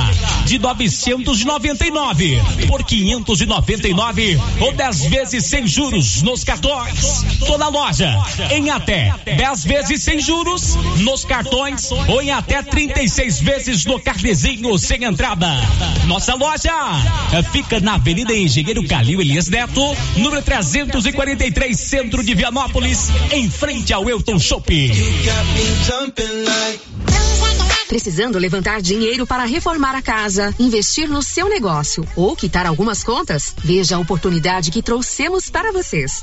de 999 por 599 ou 10 vezes sem juros nos cartões. Toda loja em até 10 vezes sem juros nos cartões ou em até 36 vezes no carnezinho sem entrada. Nossa loja fica na Avenida Engenheiro Calil Elias Neto, número 343, centro de Vianópolis, em frente ao Elton Shopping. Precisando levantar dinheiro para reformar a casa, investir no seu negócio ou quitar algumas contas? Veja a oportunidade que trouxemos para vocês.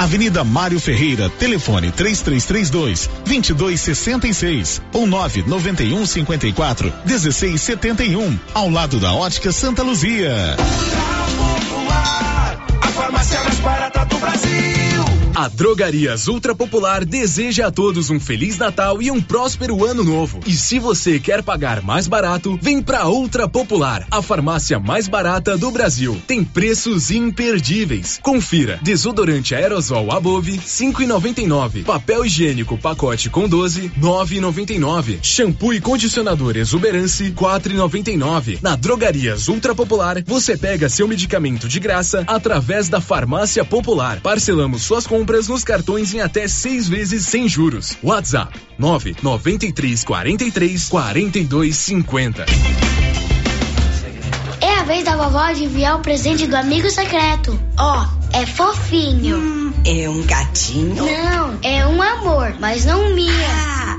Avenida Mário Ferreira, telefone 3332 2266 ou 991 54 1671, ao lado da Ótica Santa Luzia. A farmácia mais barata do Brasil. A Drogarias Ultra Popular deseja a todos um Feliz Natal e um próspero Ano Novo. E se você quer pagar mais barato, vem pra Ultra Popular, a farmácia mais barata do Brasil. Tem preços imperdíveis. Confira: desodorante aerosol Above 5,99. Papel higiênico pacote com 12 9,99. Shampoo e condicionador Exuberance 4,99. Na Drogarias Ultra Popular, você pega seu medicamento de graça através da Farmácia Popular. Parcelamos suas compras nos cartões em até seis vezes sem juros. WhatsApp 993 43 42 50. É a vez da vovó adivinhar o presente do amigo secreto. Ó, é fofinho. Hum, é um gatinho? Não, é um amor, mas não minha. Ah,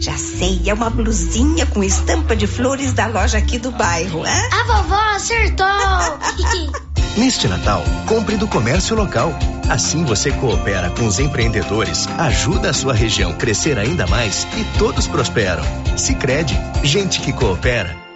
já sei, é uma blusinha com estampa de flores da loja aqui do bairro, é? A vovó acertou! Neste Natal, compre do comércio local. Assim você coopera com os empreendedores, ajuda a sua região crescer ainda mais e todos prosperam. Se crede, gente que coopera,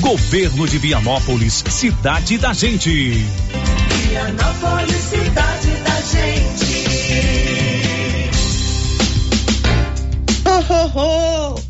Governo de Vianópolis, cidade da gente. Vianópolis, cidade da gente. Ho, ho, ho.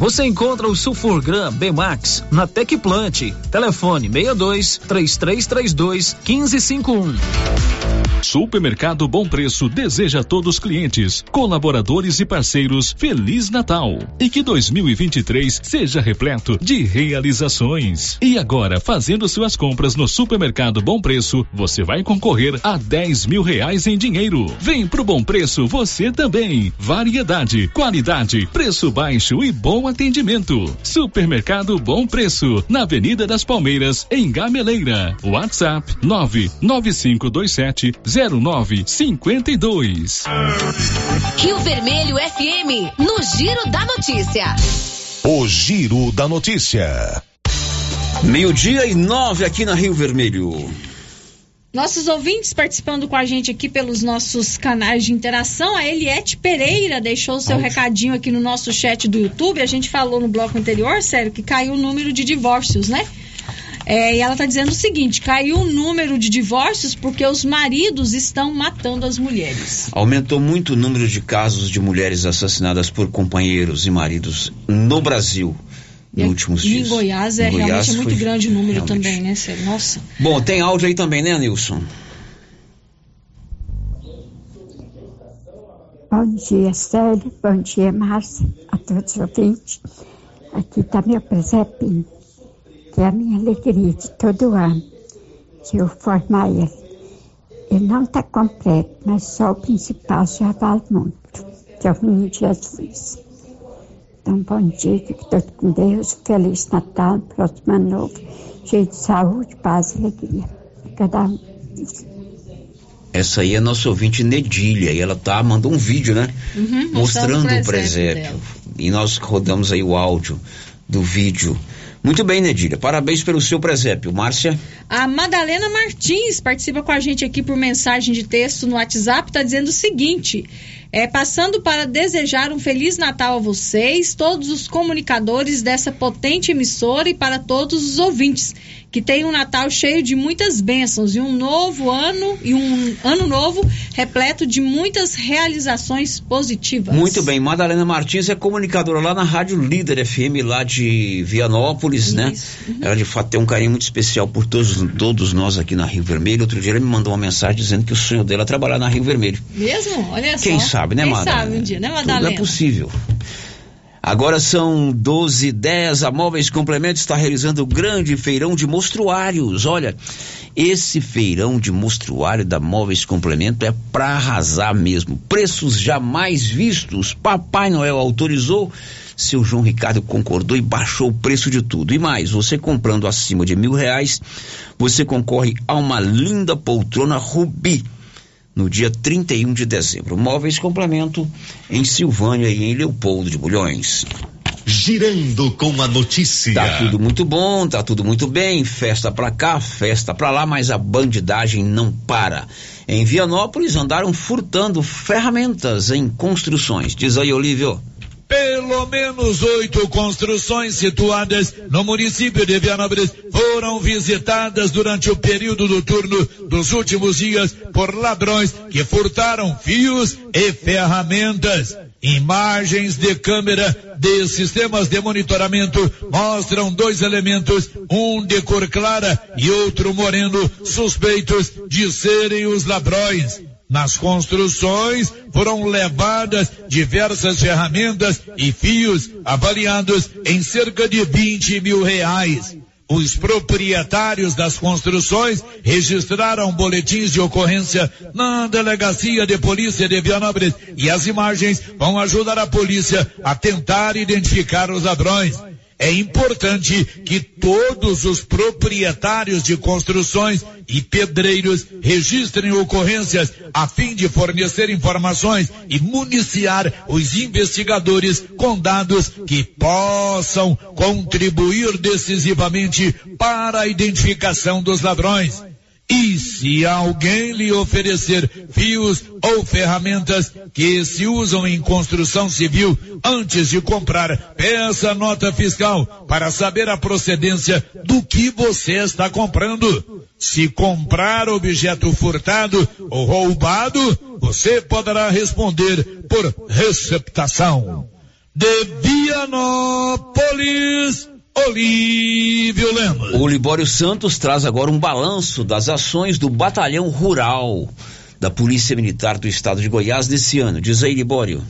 Você encontra o Sulfurgram B-Max na Tecplant. Telefone 62 3332 1551. Supermercado Bom Preço deseja a todos os clientes, colaboradores e parceiros Feliz Natal e que 2023 seja repleto de realizações. E agora, fazendo suas compras no Supermercado Bom Preço, você vai concorrer a 10 mil reais em dinheiro. Vem pro Bom Preço você também. Variedade, qualidade, preço baixo e bom atendimento. Supermercado Bom Preço, na Avenida das Palmeiras, em Gameleira. WhatsApp 99527 0952. Rio Vermelho FM, no Giro da Notícia. O Giro da Notícia. Meio-dia e nove aqui na Rio Vermelho. Nossos ouvintes participando com a gente aqui pelos nossos canais de interação, a Eliette Pereira deixou seu recadinho aqui no nosso chat do YouTube. A gente falou no bloco anterior, sério, que caiu o número de divórcios, né? É, e ela está dizendo o seguinte: caiu o número de divórcios porque os maridos estão matando as mulheres. Aumentou muito o número de casos de mulheres assassinadas por companheiros e maridos no Brasil nos últimos E dias. em Goiás é Em Goiás realmente é muito foi- grande o número realmente. também, né? Nossa. Bom, tem áudio aí também, né, Nilson? Bom dia, Célio. Bom dia, Márcia. A todos os ouvintes. Aqui está meu presépio, que é a minha alegria de todo ano, que eu formar ele. Ele não está completo, mas só o principal já vale muito, que é o menino Jesus. Então, bom dia, fique todo com Deus. Feliz Natal, próximo ano novo, cheio de saúde, paz e alegria. Cada um. Essa aí é nossa ouvinte Nedília e ela tá mandou um vídeo, né? Uhum, mostrando o presépio presépio. dela. E nós rodamos aí o áudio do vídeo. Muito bem, Nedília. Parabéns pelo seu presépio. Márcia? A Madalena Martins participa com a gente aqui por mensagem de texto no WhatsApp, está dizendo o seguinte: é, passando para desejar um Feliz Natal a vocês, todos os comunicadores dessa potente emissora e para todos os ouvintes. Que tenham um Natal cheio de muitas bênçãos e um novo ano e um ano novo repleto de muitas realizações positivas. Muito bem. Madalena Martins é comunicadora lá na Rádio Líder FM, lá de Vianópolis, né? Uhum. Ela de fato tem um carinho muito especial por todos, todos nós aqui na Rio Vermelho. Outro dia ela me mandou uma mensagem dizendo que o sonho dela é trabalhar na Rio Vermelho. Mesmo? Olha só. Quem sabe, né, Quem Madalena? sabe um dia, né, Tudo Madalena? é possível. Agora são 12 h 10 A Móveis Complementos está realizando o grande feirão de mostruários. Olha, esse feirão de mostruário da Móveis Complemento é para arrasar mesmo. Preços jamais vistos. Papai Noel autorizou. Seu João Ricardo concordou e baixou o preço de tudo. E mais, você comprando acima de mil reais, você concorre a uma linda poltrona Rubi no dia 31 de dezembro. Móveis Complemento em Silvânia e em Leopoldo de Bulhões. Girando com a notícia. Tá tudo muito bom, tá tudo muito bem, festa pra cá, festa pra lá, mas a bandidagem não para. Em Vianópolis andaram furtando ferramentas em construções. Diz aí, Olívio. Pelo menos oito construções situadas no município de Vianópolis foram visitadas durante o período do turno dos últimos dias por ladrões que furtaram fios e ferramentas. Imagens de câmera de sistemas de monitoramento mostram dois elementos, um de cor clara e outro moreno, suspeitos de serem os ladrões. Nas construções foram levadas diversas ferramentas e fios avaliados em cerca de 20 mil reais. Os proprietários das construções registraram boletins de ocorrência na delegacia de polícia de Vianópolis e as imagens vão ajudar a polícia a tentar identificar os ladrões. É importante que todos os proprietários de construções e pedreiros registrem ocorrências a fim de fornecer informações e municiar os investigadores com dados que possam contribuir decisivamente para a identificação dos ladrões. E se alguém lhe oferecer fios ou ferramentas que se usam em construção civil, antes de comprar, peça nota fiscal para saber a procedência do que você está comprando. Se comprar objeto furtado ou roubado, você poderá responder por receptação. De Vianópolis, Olívio Lemos. O Libório Santos traz agora um balanço das ações do Batalhão Rural da Polícia Militar do Estado de Goiás desse ano. Diz aí, Libório.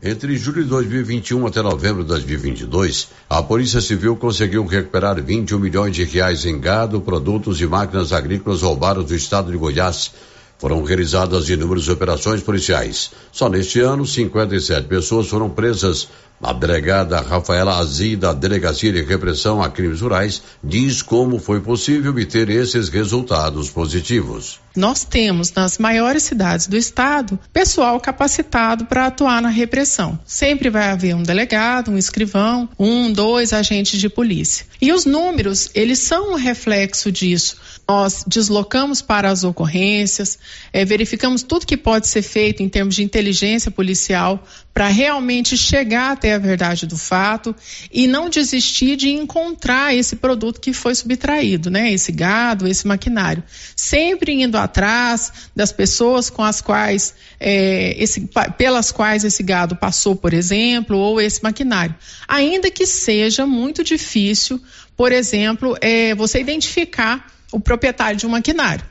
Entre julho de 2021 até novembro de 2022, a Polícia Civil conseguiu recuperar 21 milhões de reais em gado, produtos e máquinas agrícolas roubados do estado de Goiás. Foram realizadas inúmeras operações policiais. Só neste ano, 57 pessoas foram presas. A delegada Rafaela Azi, da Delegacia de Repressão a Crimes Rurais, diz como foi possível obter esses resultados positivos. Nós temos nas maiores cidades do estado pessoal capacitado para atuar na repressão. Sempre vai haver um delegado, um escrivão, um, dois agentes de polícia. E os números, eles são um reflexo disso. Nós deslocamos para as ocorrências, eh, verificamos tudo que pode ser feito em termos de inteligência policial para realmente chegar até a verdade do fato e não desistir de encontrar esse produto que foi subtraído, né? Esse gado, esse maquinário. Sempre indo atrás das pessoas com as quais, é, esse, pelas quais esse gado passou, por exemplo, ou esse maquinário. Ainda que seja muito difícil, por exemplo, é, você identificar o proprietário de um maquinário.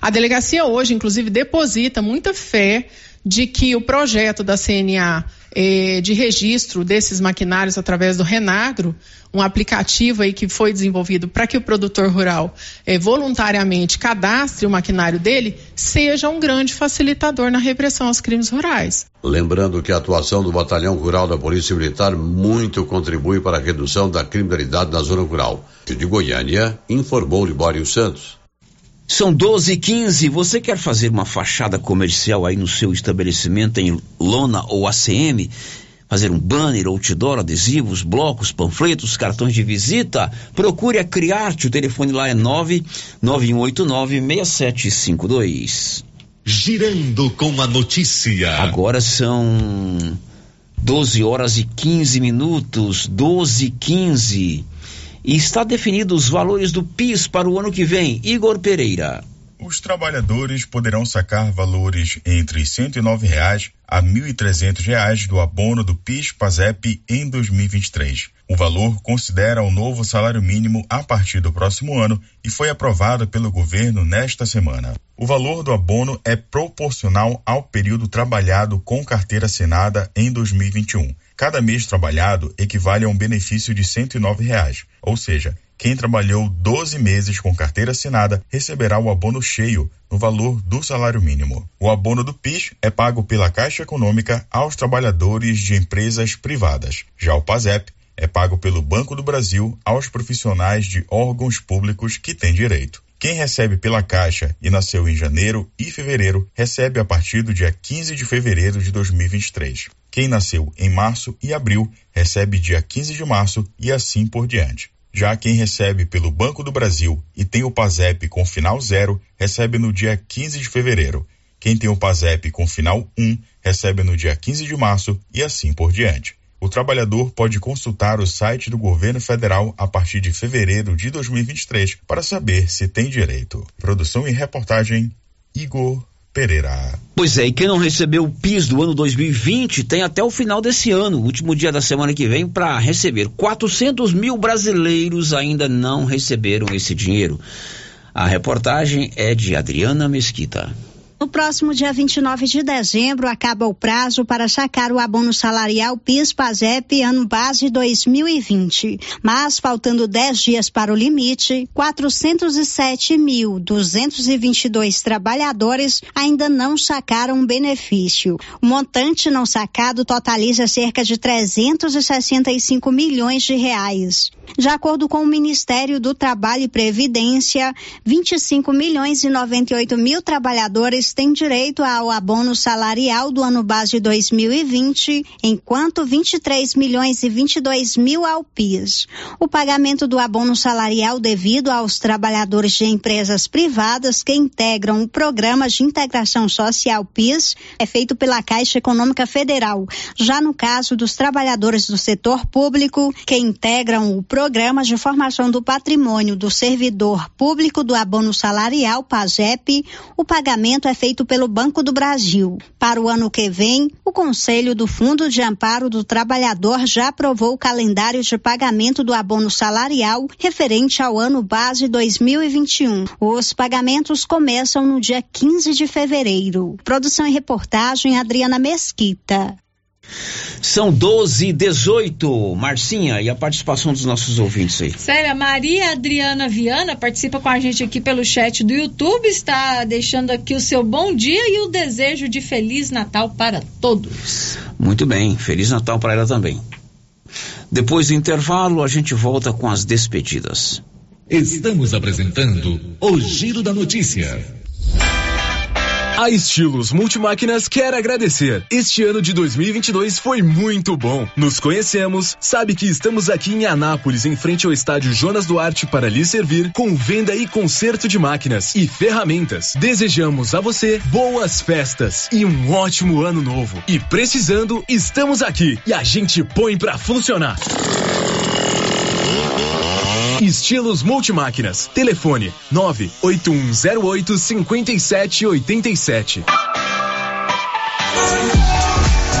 A delegacia hoje, inclusive, deposita muita fé de que o projeto da CNA eh, de registro desses maquinários através do Renagro, um aplicativo aí que foi desenvolvido para que o produtor rural eh, voluntariamente cadastre o maquinário dele, seja um grande facilitador na repressão aos crimes rurais. Lembrando que a atuação do Batalhão Rural da Polícia Militar muito contribui para a redução da criminalidade na zona rural. De Goiânia, informou Libório Santos. São 12 e 15 Você quer fazer uma fachada comercial aí no seu estabelecimento em lona ou ACM? Fazer um banner, outdoor, adesivos, blocos, panfletos, cartões de visita? Procure a Criarte. O telefone lá é 991896752. Girando com a notícia. Agora são 12 horas e 15 minutos. 12 e 15 e está definido os valores do PIS para o ano que vem. Igor Pereira. Os trabalhadores poderão sacar valores entre 109 reais a 1.300 reais do abono do PIS/PASEP em 2023. O valor considera o novo salário mínimo a partir do próximo ano e foi aprovado pelo governo nesta semana. O valor do abono é proporcional ao período trabalhado com carteira assinada em 2021 Cada mês trabalhado equivale a um benefício de 109 reais, ou seja, quem trabalhou 12 meses com carteira assinada receberá o abono cheio no valor do salário mínimo. O abono do PIS é pago pela Caixa Econômica aos trabalhadores de empresas privadas. Já o PASEP é pago pelo Banco do Brasil aos profissionais de órgãos públicos que têm direito. Quem recebe pela Caixa e nasceu em janeiro e fevereiro recebe a partir do dia 15 de fevereiro de 2023. Quem nasceu em março e abril recebe dia 15 de março e assim por diante. Já quem recebe pelo Banco do Brasil e tem o PASEP com final zero recebe no dia 15 de fevereiro. Quem tem o PASEP com final 1 recebe no dia 15 de março e assim por diante. O trabalhador pode consultar o site do governo federal a partir de fevereiro de 2023 para saber se tem direito. Produção e reportagem Igor Pereira. Pois é, e quem não recebeu o PIS do ano 2020 tem até o final desse ano, último dia da semana que vem, para receber. 400 mil brasileiros ainda não receberam esse dinheiro. A reportagem é de Adriana Mesquita. No próximo dia 29 de dezembro, acaba o prazo para sacar o abono salarial PIS-PASEP ano base 2020. Mas, faltando 10 dias para o limite, 407.222 trabalhadores ainda não sacaram o benefício. O montante não sacado totaliza cerca de 365 milhões de reais. De acordo com o Ministério do Trabalho e Previdência, 25 milhões e 98 mil trabalhadores têm direito ao abono salarial do ano base 2020, enquanto 23 milhões e 22 mil ao PIS. O pagamento do abono salarial devido aos trabalhadores de empresas privadas que integram o Programa de Integração Social PIS é feito pela Caixa Econômica Federal. Já no caso dos trabalhadores do setor público que integram o Programas de Formação do Patrimônio do Servidor Público do Abono Salarial, PASEP, o pagamento é feito pelo Banco do Brasil. Para o ano que vem, o Conselho do Fundo de Amparo do Trabalhador já aprovou o calendário de pagamento do abono salarial referente ao ano base 2021. Os pagamentos começam no dia 15 de fevereiro. Produção e reportagem Adriana Mesquita. São 12 e 18. Marcinha, e a participação dos nossos ouvintes aí? Sério, a Maria Adriana Viana participa com a gente aqui pelo chat do YouTube, está deixando aqui o seu bom dia e o desejo de Feliz Natal para todos. Muito bem, Feliz Natal para ela também. Depois do intervalo, a gente volta com as despedidas. Estamos apresentando o Giro da Notícia. A Estilos Multimáquinas quer agradecer. Este ano de 2022 foi muito bom. Nos conhecemos, sabe que estamos aqui em Anápolis, em frente ao estádio Jonas Duarte, para lhe servir com venda e conserto de máquinas e ferramentas. Desejamos a você boas festas e um ótimo ano novo. E precisando, estamos aqui e a gente põe pra funcionar. Estilos Multimáquinas. Telefone 98108 5787.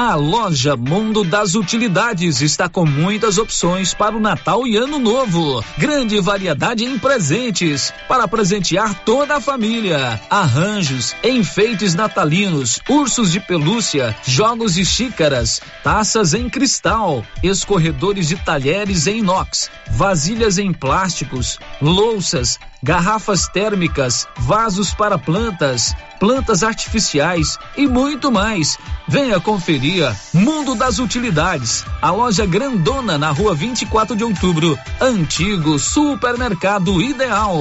A loja Mundo das Utilidades está com muitas opções para o Natal e Ano Novo. Grande variedade em presentes para presentear toda a família. Arranjos, enfeites natalinos, ursos de pelúcia, jogos e xícaras, taças em cristal, escorredores de talheres em inox, vasilhas em plásticos, louças, garrafas térmicas, vasos para plantas, plantas artificiais e muito mais. Venha conferir Mundo das Utilidades, a loja grandona na rua 24 de outubro, antigo supermercado ideal.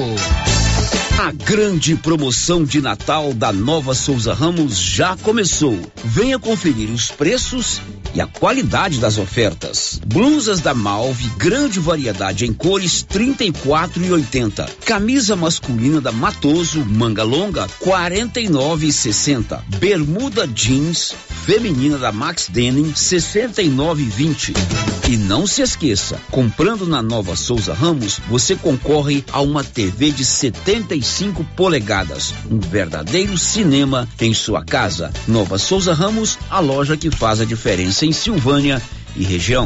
A grande promoção de Natal da Nova Souza Ramos já começou. Venha conferir os preços e a qualidade das ofertas. Blusas da Malve, grande variedade em cores 34 e 80. Camisa masculina da Matoso, manga longa 49 e 60. Bermuda jeans feminina da Max Denim 69 e 20. E não se esqueça, comprando na Nova Souza Ramos, você concorre a uma TV de 75 polegadas, um verdadeiro cinema em sua casa. Nova Souza Ramos, a loja que faz a diferença em Silvânia e região.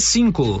cinco.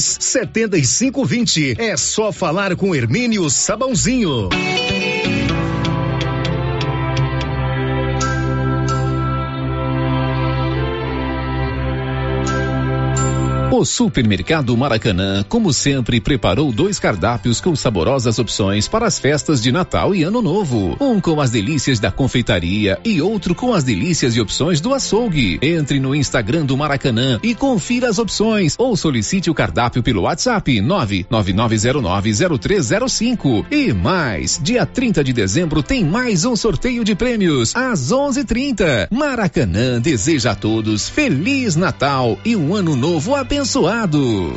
setenta e cinco vinte. É só falar com Hermínio Sabãozinho. O Supermercado Maracanã, como sempre, preparou dois cardápios com saborosas opções para as festas de Natal e Ano Novo. Um com as delícias da confeitaria e outro com as delícias e opções do açougue. Entre no Instagram do Maracanã e confira as opções ou solicite o cardápio pelo WhatsApp 999090305. E mais, dia 30 de dezembro tem mais um sorteio de prêmios às 11:30. Maracanã deseja a todos feliz Natal e um ano novo abençoado abençoado.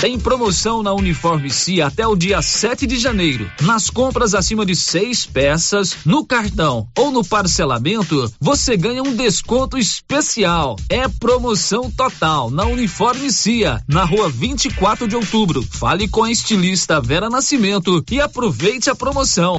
Tem promoção na Uniforme C até o dia 7 de janeiro. Nas compras acima de seis peças, no cartão ou no parcelamento, você ganha um desconto especial. É promoção total na Uniforme CIA, na rua 24 de outubro. Fale com a estilista Vera Nascimento e aproveite a promoção.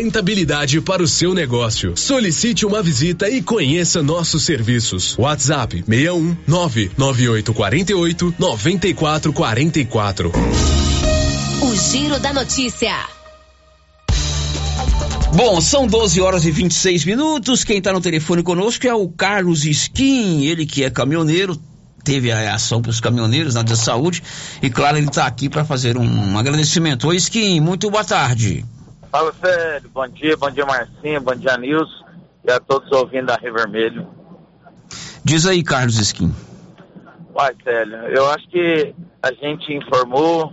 rentabilidade para o seu negócio. Solicite uma visita e conheça nossos serviços. WhatsApp 61 99848 9444. O Giro da Notícia. Bom, são 12 horas e 26 minutos. Quem está no telefone conosco é o Carlos Skin, ele que é caminhoneiro, teve a ação para os caminhoneiros na área da saúde e claro, ele está aqui para fazer um, um agradecimento. Oi, Skin, muito boa tarde. Fala, Célio. Bom dia, bom dia, Marcinho, bom dia, Nilson e a todos ouvindo da Rio Vermelho. Diz aí, Carlos Skin. Uai, Célio, eu acho que a gente informou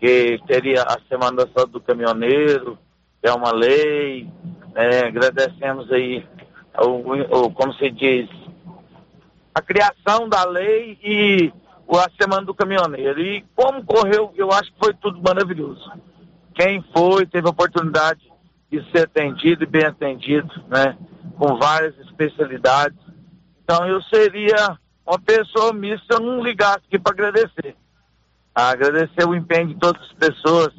que teria a Semana da Saúde do Caminhoneiro, que é uma lei, né? agradecemos aí, o, o, como se diz, a criação da lei e a Semana do Caminhoneiro. E como correu, eu acho que foi tudo maravilhoso. Quem foi, teve a oportunidade de ser atendido e bem atendido, né? Com várias especialidades. Então eu seria uma pessoa mista se eu não ligasse aqui para agradecer. Agradecer o empenho de todas as pessoas,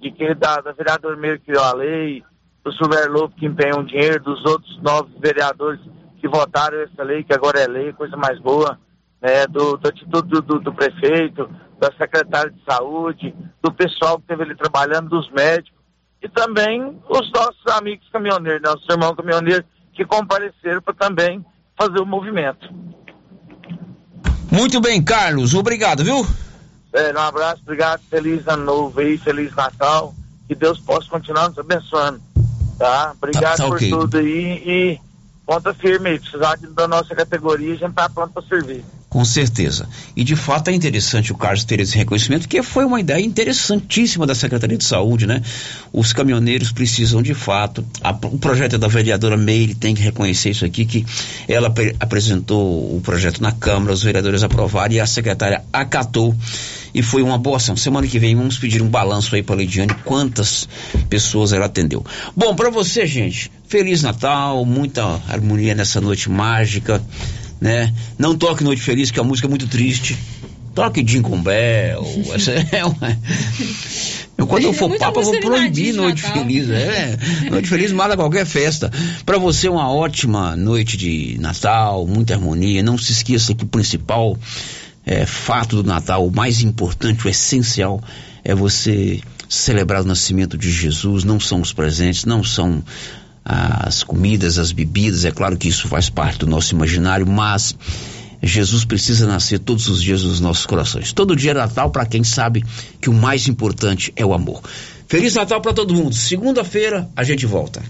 de quem da, da vereadora Meire que criou a lei, do Silver Lobo que empenhou um dinheiro, dos outros nove vereadores que votaram essa lei, que agora é lei, coisa mais boa. Né, do, da atitude do, do, do prefeito, da secretária de saúde, do pessoal que esteve ali trabalhando, dos médicos, e também os nossos amigos caminhoneiros, nossos irmãos caminhoneiros, que compareceram para também fazer o movimento. Muito bem, Carlos, obrigado, viu? É, um abraço, obrigado, feliz ano novo aí, feliz Natal, que Deus possa continuar nos abençoando, tá? Obrigado Tá- tá por ok. tudo aí e ponta firme aí, precisar da nossa categoria, a gente tá pronto para servir. Com certeza. E de fato é interessante o Carlos ter esse reconhecimento, porque foi uma ideia interessantíssima da Secretaria de Saúde, né? Os caminhoneiros precisam de fato. a- o projeto é da vereadora Meire tem que reconhecer isso aqui, que ela apre- apresentou o projeto na Câmara, os vereadores aprovaram e a secretária acatou. E foi uma boa ação. Semana que vem vamos pedir um balanço aí para a Lidiane, quantas pessoas ela atendeu. Bom, para você, gente, Feliz Natal, muita harmonia nessa noite mágica né? Não toque Noite Feliz, que a música é muito triste. Toque Jingle Bell. Essa é uma... Eu, quando eu for Muita papa, eu vou música proibir Noite Natal. Feliz. É, Noite Feliz mata qualquer festa. Para você, uma ótima noite de Natal, muita harmonia. Não se esqueça que o principal é, fato do Natal, o mais importante, o essencial, é você celebrar o nascimento de Jesus. Não são os presentes, não são as comidas, as bebidas, é claro que isso faz parte do nosso imaginário, mas Jesus precisa nascer todos os dias nos nossos corações. Todo dia é Natal para quem sabe que o mais importante é o amor. Feliz Natal para todo mundo. Segunda-feira a gente volta.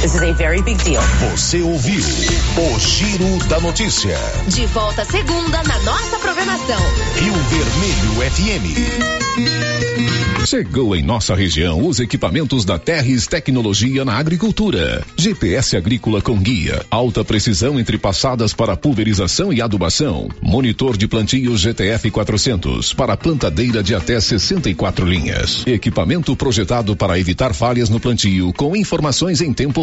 This is a very big deal. Você ouviu o Giro da Notícia. De volta segunda na nossa programação. Rio Vermelho FM. Chegou em nossa região os equipamentos da Terres Tecnologia na Agricultura. GPS agrícola com guia, alta precisão entre passadas para pulverização e adubação. Monitor de plantio GTF 400 para plantadeira de até 64 linhas. Equipamento projetado para evitar falhas no plantio com informações em tempo